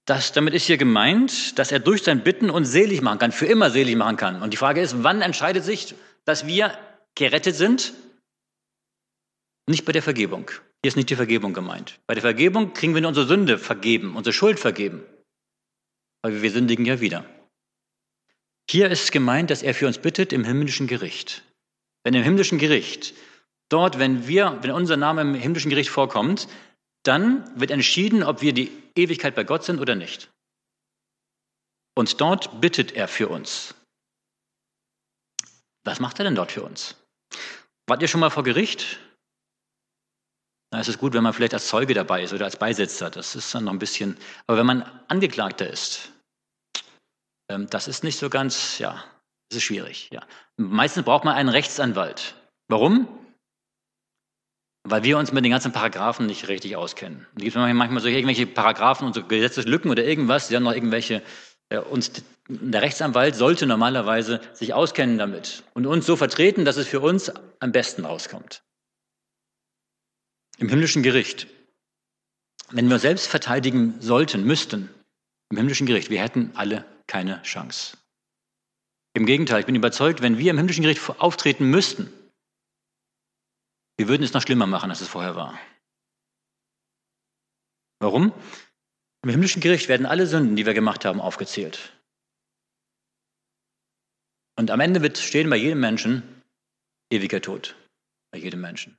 das, damit ist hier gemeint, dass er durch sein Bitten uns selig machen kann, für immer selig machen kann. Und die Frage ist, wann entscheidet sich, dass wir gerettet sind? Nicht bei der Vergebung. Hier ist nicht die Vergebung gemeint. Bei der Vergebung kriegen wir unsere Sünde vergeben, unsere Schuld vergeben weil wir sündigen ja wieder. Hier ist gemeint, dass er für uns bittet im himmlischen Gericht. Wenn im himmlischen Gericht, dort, wenn wir, wenn unser Name im himmlischen Gericht vorkommt, dann wird entschieden, ob wir die Ewigkeit bei Gott sind oder nicht. Und dort bittet er für uns. Was macht er denn dort für uns? Wart ihr schon mal vor Gericht? Na, es gut, wenn man vielleicht als Zeuge dabei ist oder als Beisitzer. Das ist dann noch ein bisschen. Aber wenn man Angeklagter ist, ähm, das ist nicht so ganz, ja, das ist schwierig. Ja. Meistens braucht man einen Rechtsanwalt. Warum? Weil wir uns mit den ganzen Paragraphen nicht richtig auskennen. Es gibt manchmal so irgendwelche Paragraphen und so Gesetzeslücken oder irgendwas, die haben noch irgendwelche. Ja, uns, der Rechtsanwalt sollte normalerweise sich auskennen damit und uns so vertreten, dass es für uns am besten rauskommt im himmlischen Gericht, wenn wir selbst verteidigen sollten, müssten, im himmlischen Gericht, wir hätten alle keine Chance. Im Gegenteil, ich bin überzeugt, wenn wir im himmlischen Gericht auftreten müssten, wir würden es noch schlimmer machen, als es vorher war. Warum? Im himmlischen Gericht werden alle Sünden, die wir gemacht haben, aufgezählt. Und am Ende wird stehen bei jedem Menschen ewiger Tod. Bei jedem Menschen.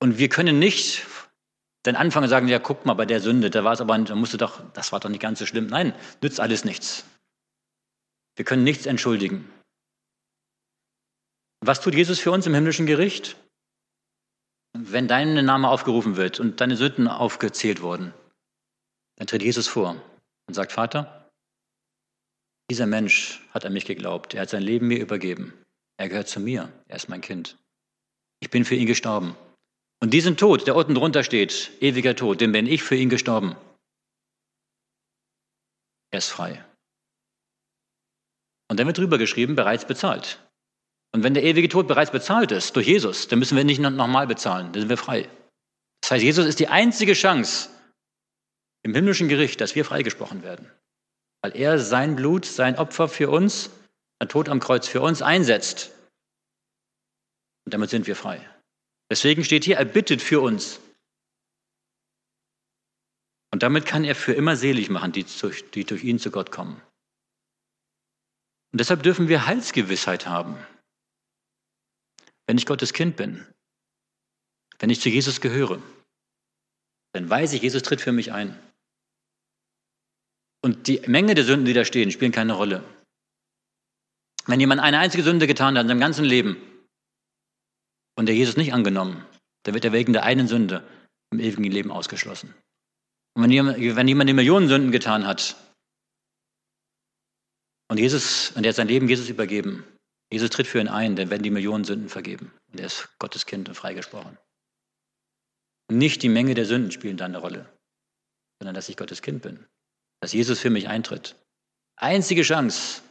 Und wir können nicht dann anfangen und sagen, ja, guck mal, bei der Sünde, da war es aber, da musste doch, das war doch nicht ganz so schlimm. Nein, nützt alles nichts. Wir können nichts entschuldigen. Was tut Jesus für uns im himmlischen Gericht? Wenn dein Name aufgerufen wird und deine Sünden aufgezählt wurden, dann tritt Jesus vor und sagt, Vater, dieser Mensch hat an mich geglaubt, er hat sein Leben mir übergeben, er gehört zu mir, er ist mein Kind. Ich bin für ihn gestorben. Und diesen Tod, der unten drunter steht, ewiger Tod, den bin ich für ihn gestorben. Er ist frei. Und dann wird drüber geschrieben, bereits bezahlt. Und wenn der ewige Tod bereits bezahlt ist durch Jesus, dann müssen wir nicht nochmal bezahlen, dann sind wir frei. Das heißt, Jesus ist die einzige Chance im himmlischen Gericht, dass wir freigesprochen werden. Weil er sein Blut, sein Opfer für uns, sein Tod am Kreuz für uns einsetzt. Und damit sind wir frei. Deswegen steht hier, er bittet für uns. Und damit kann er für immer selig machen, die durch, die durch ihn zu Gott kommen. Und deshalb dürfen wir Heilsgewissheit haben. Wenn ich Gottes Kind bin, wenn ich zu Jesus gehöre, dann weiß ich, Jesus tritt für mich ein. Und die Menge der Sünden, die da stehen, spielen keine Rolle. Wenn jemand eine einzige Sünde getan hat in seinem ganzen Leben und der Jesus nicht angenommen, dann wird er wegen der einen Sünde im ewigen Leben ausgeschlossen. Und wenn jemand, wenn jemand die Millionen Sünden getan hat und Jesus, und er hat sein Leben Jesus übergeben. Jesus tritt für ihn ein, dann werden die Millionen Sünden vergeben. Und er ist Gottes Kind und freigesprochen. Nicht die Menge der Sünden spielen da eine Rolle, sondern dass ich Gottes Kind bin. Dass Jesus für mich eintritt. Einzige Chance,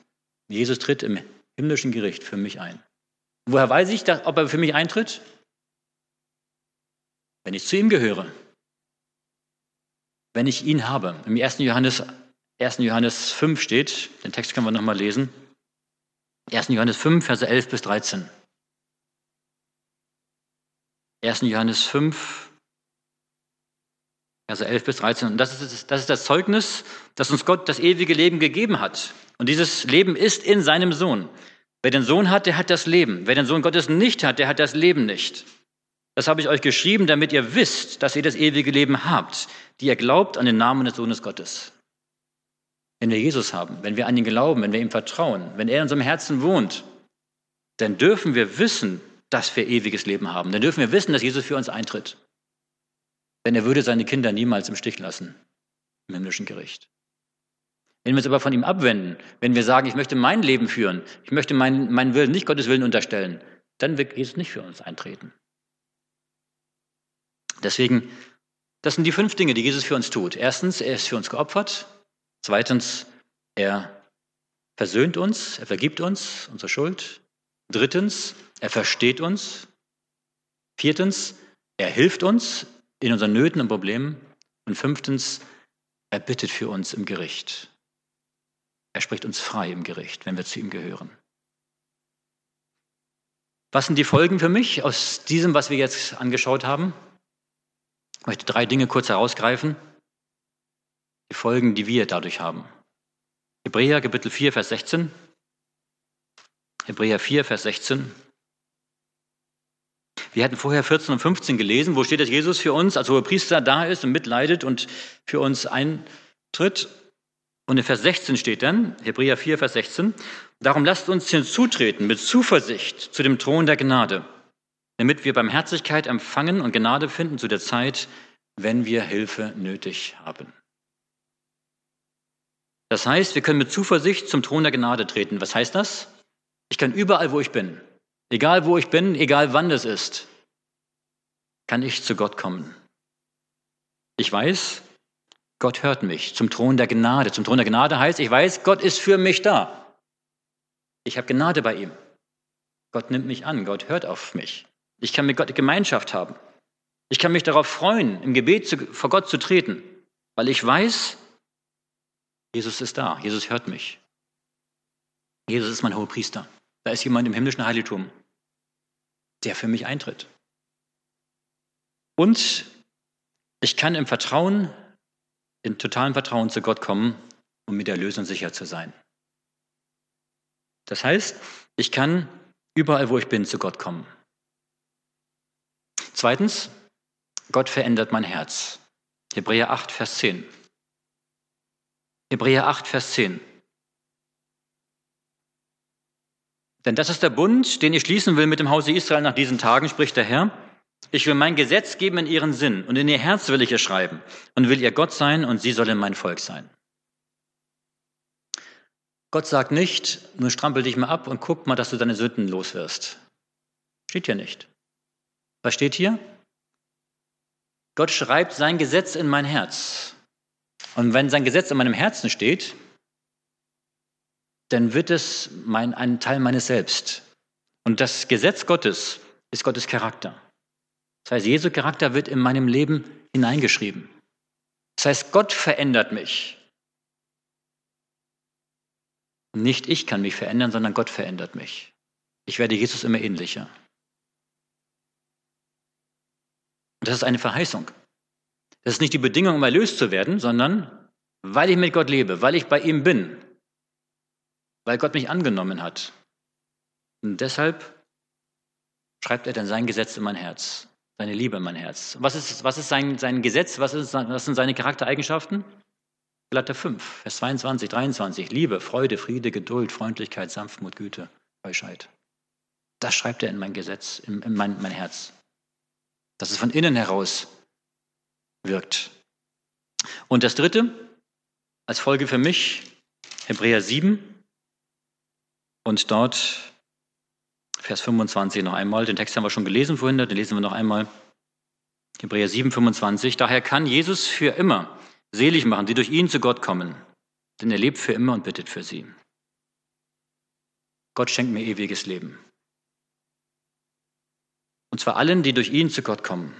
Jesus tritt im himmlischen Gericht für mich ein. Woher weiß ich, ob er für mich eintritt? Wenn ich zu ihm gehöre. Wenn ich ihn habe. Im 1. Johannes 1. Johannes 5 steht, den Text können wir nochmal lesen. 1. Johannes 5, Verse 11 bis 13. 1. Johannes 5, Verse 11 bis 13. Und das ist, das ist das Zeugnis, dass uns Gott das ewige Leben gegeben hat. Und dieses Leben ist in seinem Sohn. Wer den Sohn hat, der hat das Leben. Wer den Sohn Gottes nicht hat, der hat das Leben nicht. Das habe ich euch geschrieben, damit ihr wisst, dass ihr das ewige Leben habt, die ihr glaubt an den Namen des Sohnes Gottes. Wenn wir Jesus haben, wenn wir an ihn glauben, wenn wir ihm vertrauen, wenn er in unserem Herzen wohnt, dann dürfen wir wissen, dass wir ewiges Leben haben. Dann dürfen wir wissen, dass Jesus für uns eintritt. Denn er würde seine Kinder niemals im Stich lassen im himmlischen Gericht. Wenn wir uns aber von ihm abwenden, wenn wir sagen, ich möchte mein Leben führen, ich möchte meinen, meinen Willen nicht Gottes Willen unterstellen, dann wird Jesus nicht für uns eintreten. Deswegen, das sind die fünf Dinge, die Jesus für uns tut. Erstens, er ist für uns geopfert. Zweitens, er versöhnt uns, er vergibt uns unsere Schuld. Drittens, er versteht uns. Viertens, er hilft uns in unseren Nöten und Problemen. Und fünftens, er bittet für uns im Gericht. Er spricht uns frei im Gericht, wenn wir zu ihm gehören. Was sind die Folgen für mich aus diesem, was wir jetzt angeschaut haben? Ich möchte drei Dinge kurz herausgreifen die Folgen, die wir dadurch haben. Hebräer Kapitel 4, Vers 16. Hebräer 4, Vers 16. Wir hatten vorher 14 und 15 gelesen, wo steht, dass Jesus für uns als hoher Priester da ist und mitleidet und für uns eintritt. Und in Vers 16 steht dann, Hebräer 4, Vers 16, darum lasst uns hinzutreten mit Zuversicht zu dem Thron der Gnade, damit wir Barmherzigkeit empfangen und Gnade finden zu der Zeit, wenn wir Hilfe nötig haben. Das heißt, wir können mit Zuversicht zum Thron der Gnade treten. Was heißt das? Ich kann überall, wo ich bin, egal wo ich bin, egal wann das ist, kann ich zu Gott kommen. Ich weiß, Gott hört mich zum Thron der Gnade. Zum Thron der Gnade heißt, ich weiß, Gott ist für mich da. Ich habe Gnade bei ihm. Gott nimmt mich an, Gott hört auf mich. Ich kann mit Gott Gemeinschaft haben. Ich kann mich darauf freuen, im Gebet zu, vor Gott zu treten, weil ich weiß, Jesus ist da, Jesus hört mich. Jesus ist mein hoher Priester. Da ist jemand im himmlischen Heiligtum, der für mich eintritt. Und ich kann im Vertrauen in totalem Vertrauen zu Gott kommen, um mit der Lösung sicher zu sein. Das heißt, ich kann überall, wo ich bin, zu Gott kommen. Zweitens, Gott verändert mein Herz. Hebräer 8, Vers 10. Hebräer 8, Vers 10. Denn das ist der Bund, den ich schließen will mit dem Hause Israel nach diesen Tagen, spricht der Herr. Ich will mein Gesetz geben in ihren Sinn und in ihr Herz will ich es schreiben und will ihr Gott sein und sie sollen mein Volk sein. Gott sagt nicht, nur strampel dich mal ab und guck mal, dass du deine Sünden loswirst. Steht hier nicht. Was steht hier? Gott schreibt sein Gesetz in mein Herz. Und wenn sein Gesetz in meinem Herzen steht, dann wird es mein, ein Teil meines Selbst. Und das Gesetz Gottes ist Gottes Charakter. Das heißt, Jesu Charakter wird in meinem Leben hineingeschrieben. Das heißt, Gott verändert mich. Nicht ich kann mich verändern, sondern Gott verändert mich. Ich werde Jesus immer ähnlicher. Und das ist eine Verheißung. Das ist nicht die Bedingung, um erlöst zu werden, sondern weil ich mit Gott lebe, weil ich bei ihm bin, weil Gott mich angenommen hat. Und deshalb schreibt er dann sein Gesetz in mein Herz, seine Liebe in mein Herz. Was ist, was ist sein, sein Gesetz? Was, ist, was sind seine Charaktereigenschaften? Galater 5, Vers 22, 23. Liebe, Freude, Friede, Geduld, Freundlichkeit, Sanftmut, Güte, Keuschheit. Das schreibt er in mein Gesetz, in, in mein, mein Herz. Dass es von innen heraus wirkt. Und das dritte, als Folge für mich, Hebräer 7 und dort Vers 25 noch einmal. Den Text haben wir schon gelesen vorhin, den lesen wir noch einmal. Hebräer 7, 25. Daher kann Jesus für immer selig machen, die durch ihn zu Gott kommen, denn er lebt für immer und bittet für sie. Gott schenkt mir ewiges Leben. Und zwar allen, die durch ihn zu Gott kommen.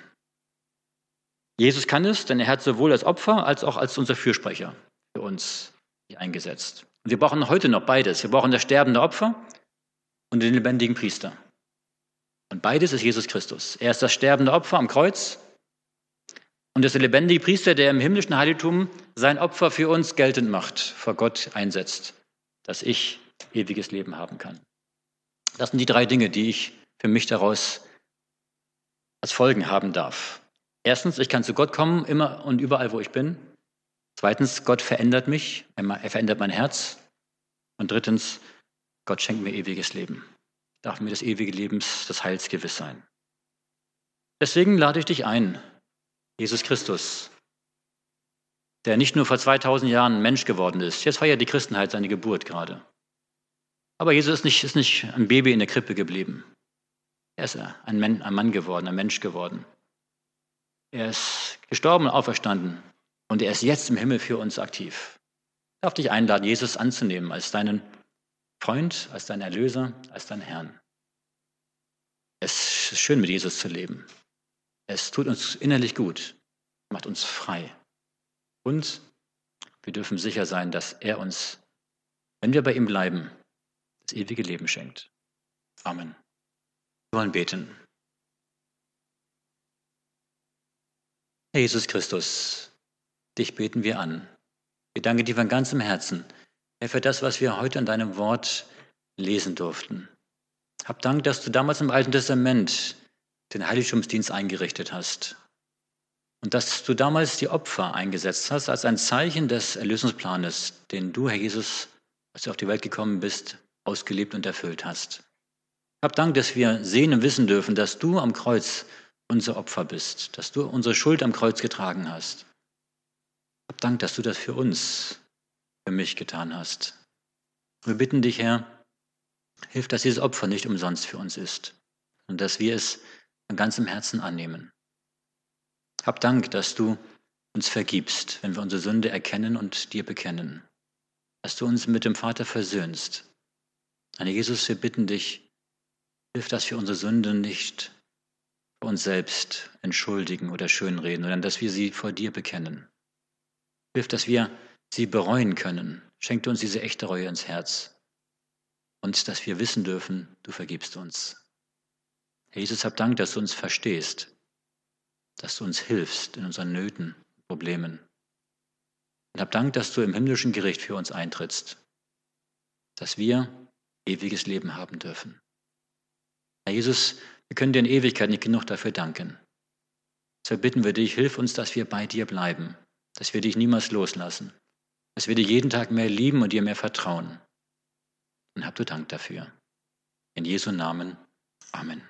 Jesus kann es, denn er hat sowohl als Opfer als auch als unser Fürsprecher für uns eingesetzt. Und wir brauchen heute noch beides. Wir brauchen das sterbende Opfer und den lebendigen Priester. Und beides ist Jesus Christus. Er ist das sterbende Opfer am Kreuz und ist der lebendige Priester, der im himmlischen Heiligtum sein Opfer für uns geltend macht, vor Gott einsetzt, dass ich ewiges Leben haben kann. Das sind die drei Dinge, die ich für mich daraus als Folgen haben darf. Erstens, ich kann zu Gott kommen, immer und überall, wo ich bin. Zweitens, Gott verändert mich, er verändert mein Herz. Und drittens, Gott schenkt mir ewiges Leben. Darf mir das ewige Lebens, des Heils gewiss sein. Deswegen lade ich dich ein, Jesus Christus, der nicht nur vor 2000 Jahren Mensch geworden ist. Jetzt feiert die Christenheit seine Geburt gerade. Aber Jesus ist nicht, ist nicht ein Baby in der Krippe geblieben. Er ist ein Mann, geworden, ein Mensch geworden. Er ist gestorben und auferstanden und er ist jetzt im Himmel für uns aktiv. Ich darf dich einladen, Jesus anzunehmen als deinen Freund, als deinen Erlöser, als deinen Herrn. Es ist schön, mit Jesus zu leben. Es tut uns innerlich gut, macht uns frei. Und wir dürfen sicher sein, dass er uns, wenn wir bei ihm bleiben, das ewige Leben schenkt. Amen. Wir wollen beten. Herr Jesus Christus, dich beten wir an. Wir danken dir von ganzem Herzen, Herr, für das, was wir heute in deinem Wort lesen durften. Hab Dank, dass du damals im Alten Testament den Heiligtumsdienst eingerichtet hast. Und dass du damals die Opfer eingesetzt hast als ein Zeichen des Erlösungsplanes, den du, Herr Jesus, als du auf die Welt gekommen bist, ausgelebt und erfüllt hast. Hab Dank, dass wir sehen und wissen dürfen, dass du am Kreuz unser Opfer bist, dass du unsere Schuld am Kreuz getragen hast. Hab Dank, dass du das für uns, für mich getan hast. Wir bitten dich, Herr, hilf, dass dieses Opfer nicht umsonst für uns ist und dass wir es von ganzem Herzen annehmen. Hab Dank, dass du uns vergibst, wenn wir unsere Sünde erkennen und dir bekennen. Dass du uns mit dem Vater versöhnst. Herr Jesus, wir bitten dich, hilf, dass wir unsere Sünden nicht für uns selbst entschuldigen oder schönreden, sondern dass wir sie vor dir bekennen. Hilf, dass wir sie bereuen können. Schenk uns diese echte Reue ins Herz. Und dass wir wissen dürfen, du vergibst uns. Herr Jesus, hab Dank, dass du uns verstehst, dass du uns hilfst in unseren Nöten, Problemen. Und hab Dank, dass du im himmlischen Gericht für uns eintrittst, dass wir ewiges Leben haben dürfen. Herr Jesus, wir können dir in Ewigkeit nicht genug dafür danken. Deshalb bitten wir dich, hilf uns, dass wir bei dir bleiben, dass wir dich niemals loslassen, dass wir dich jeden Tag mehr lieben und dir mehr vertrauen. Und hab du Dank dafür. In Jesu Namen. Amen.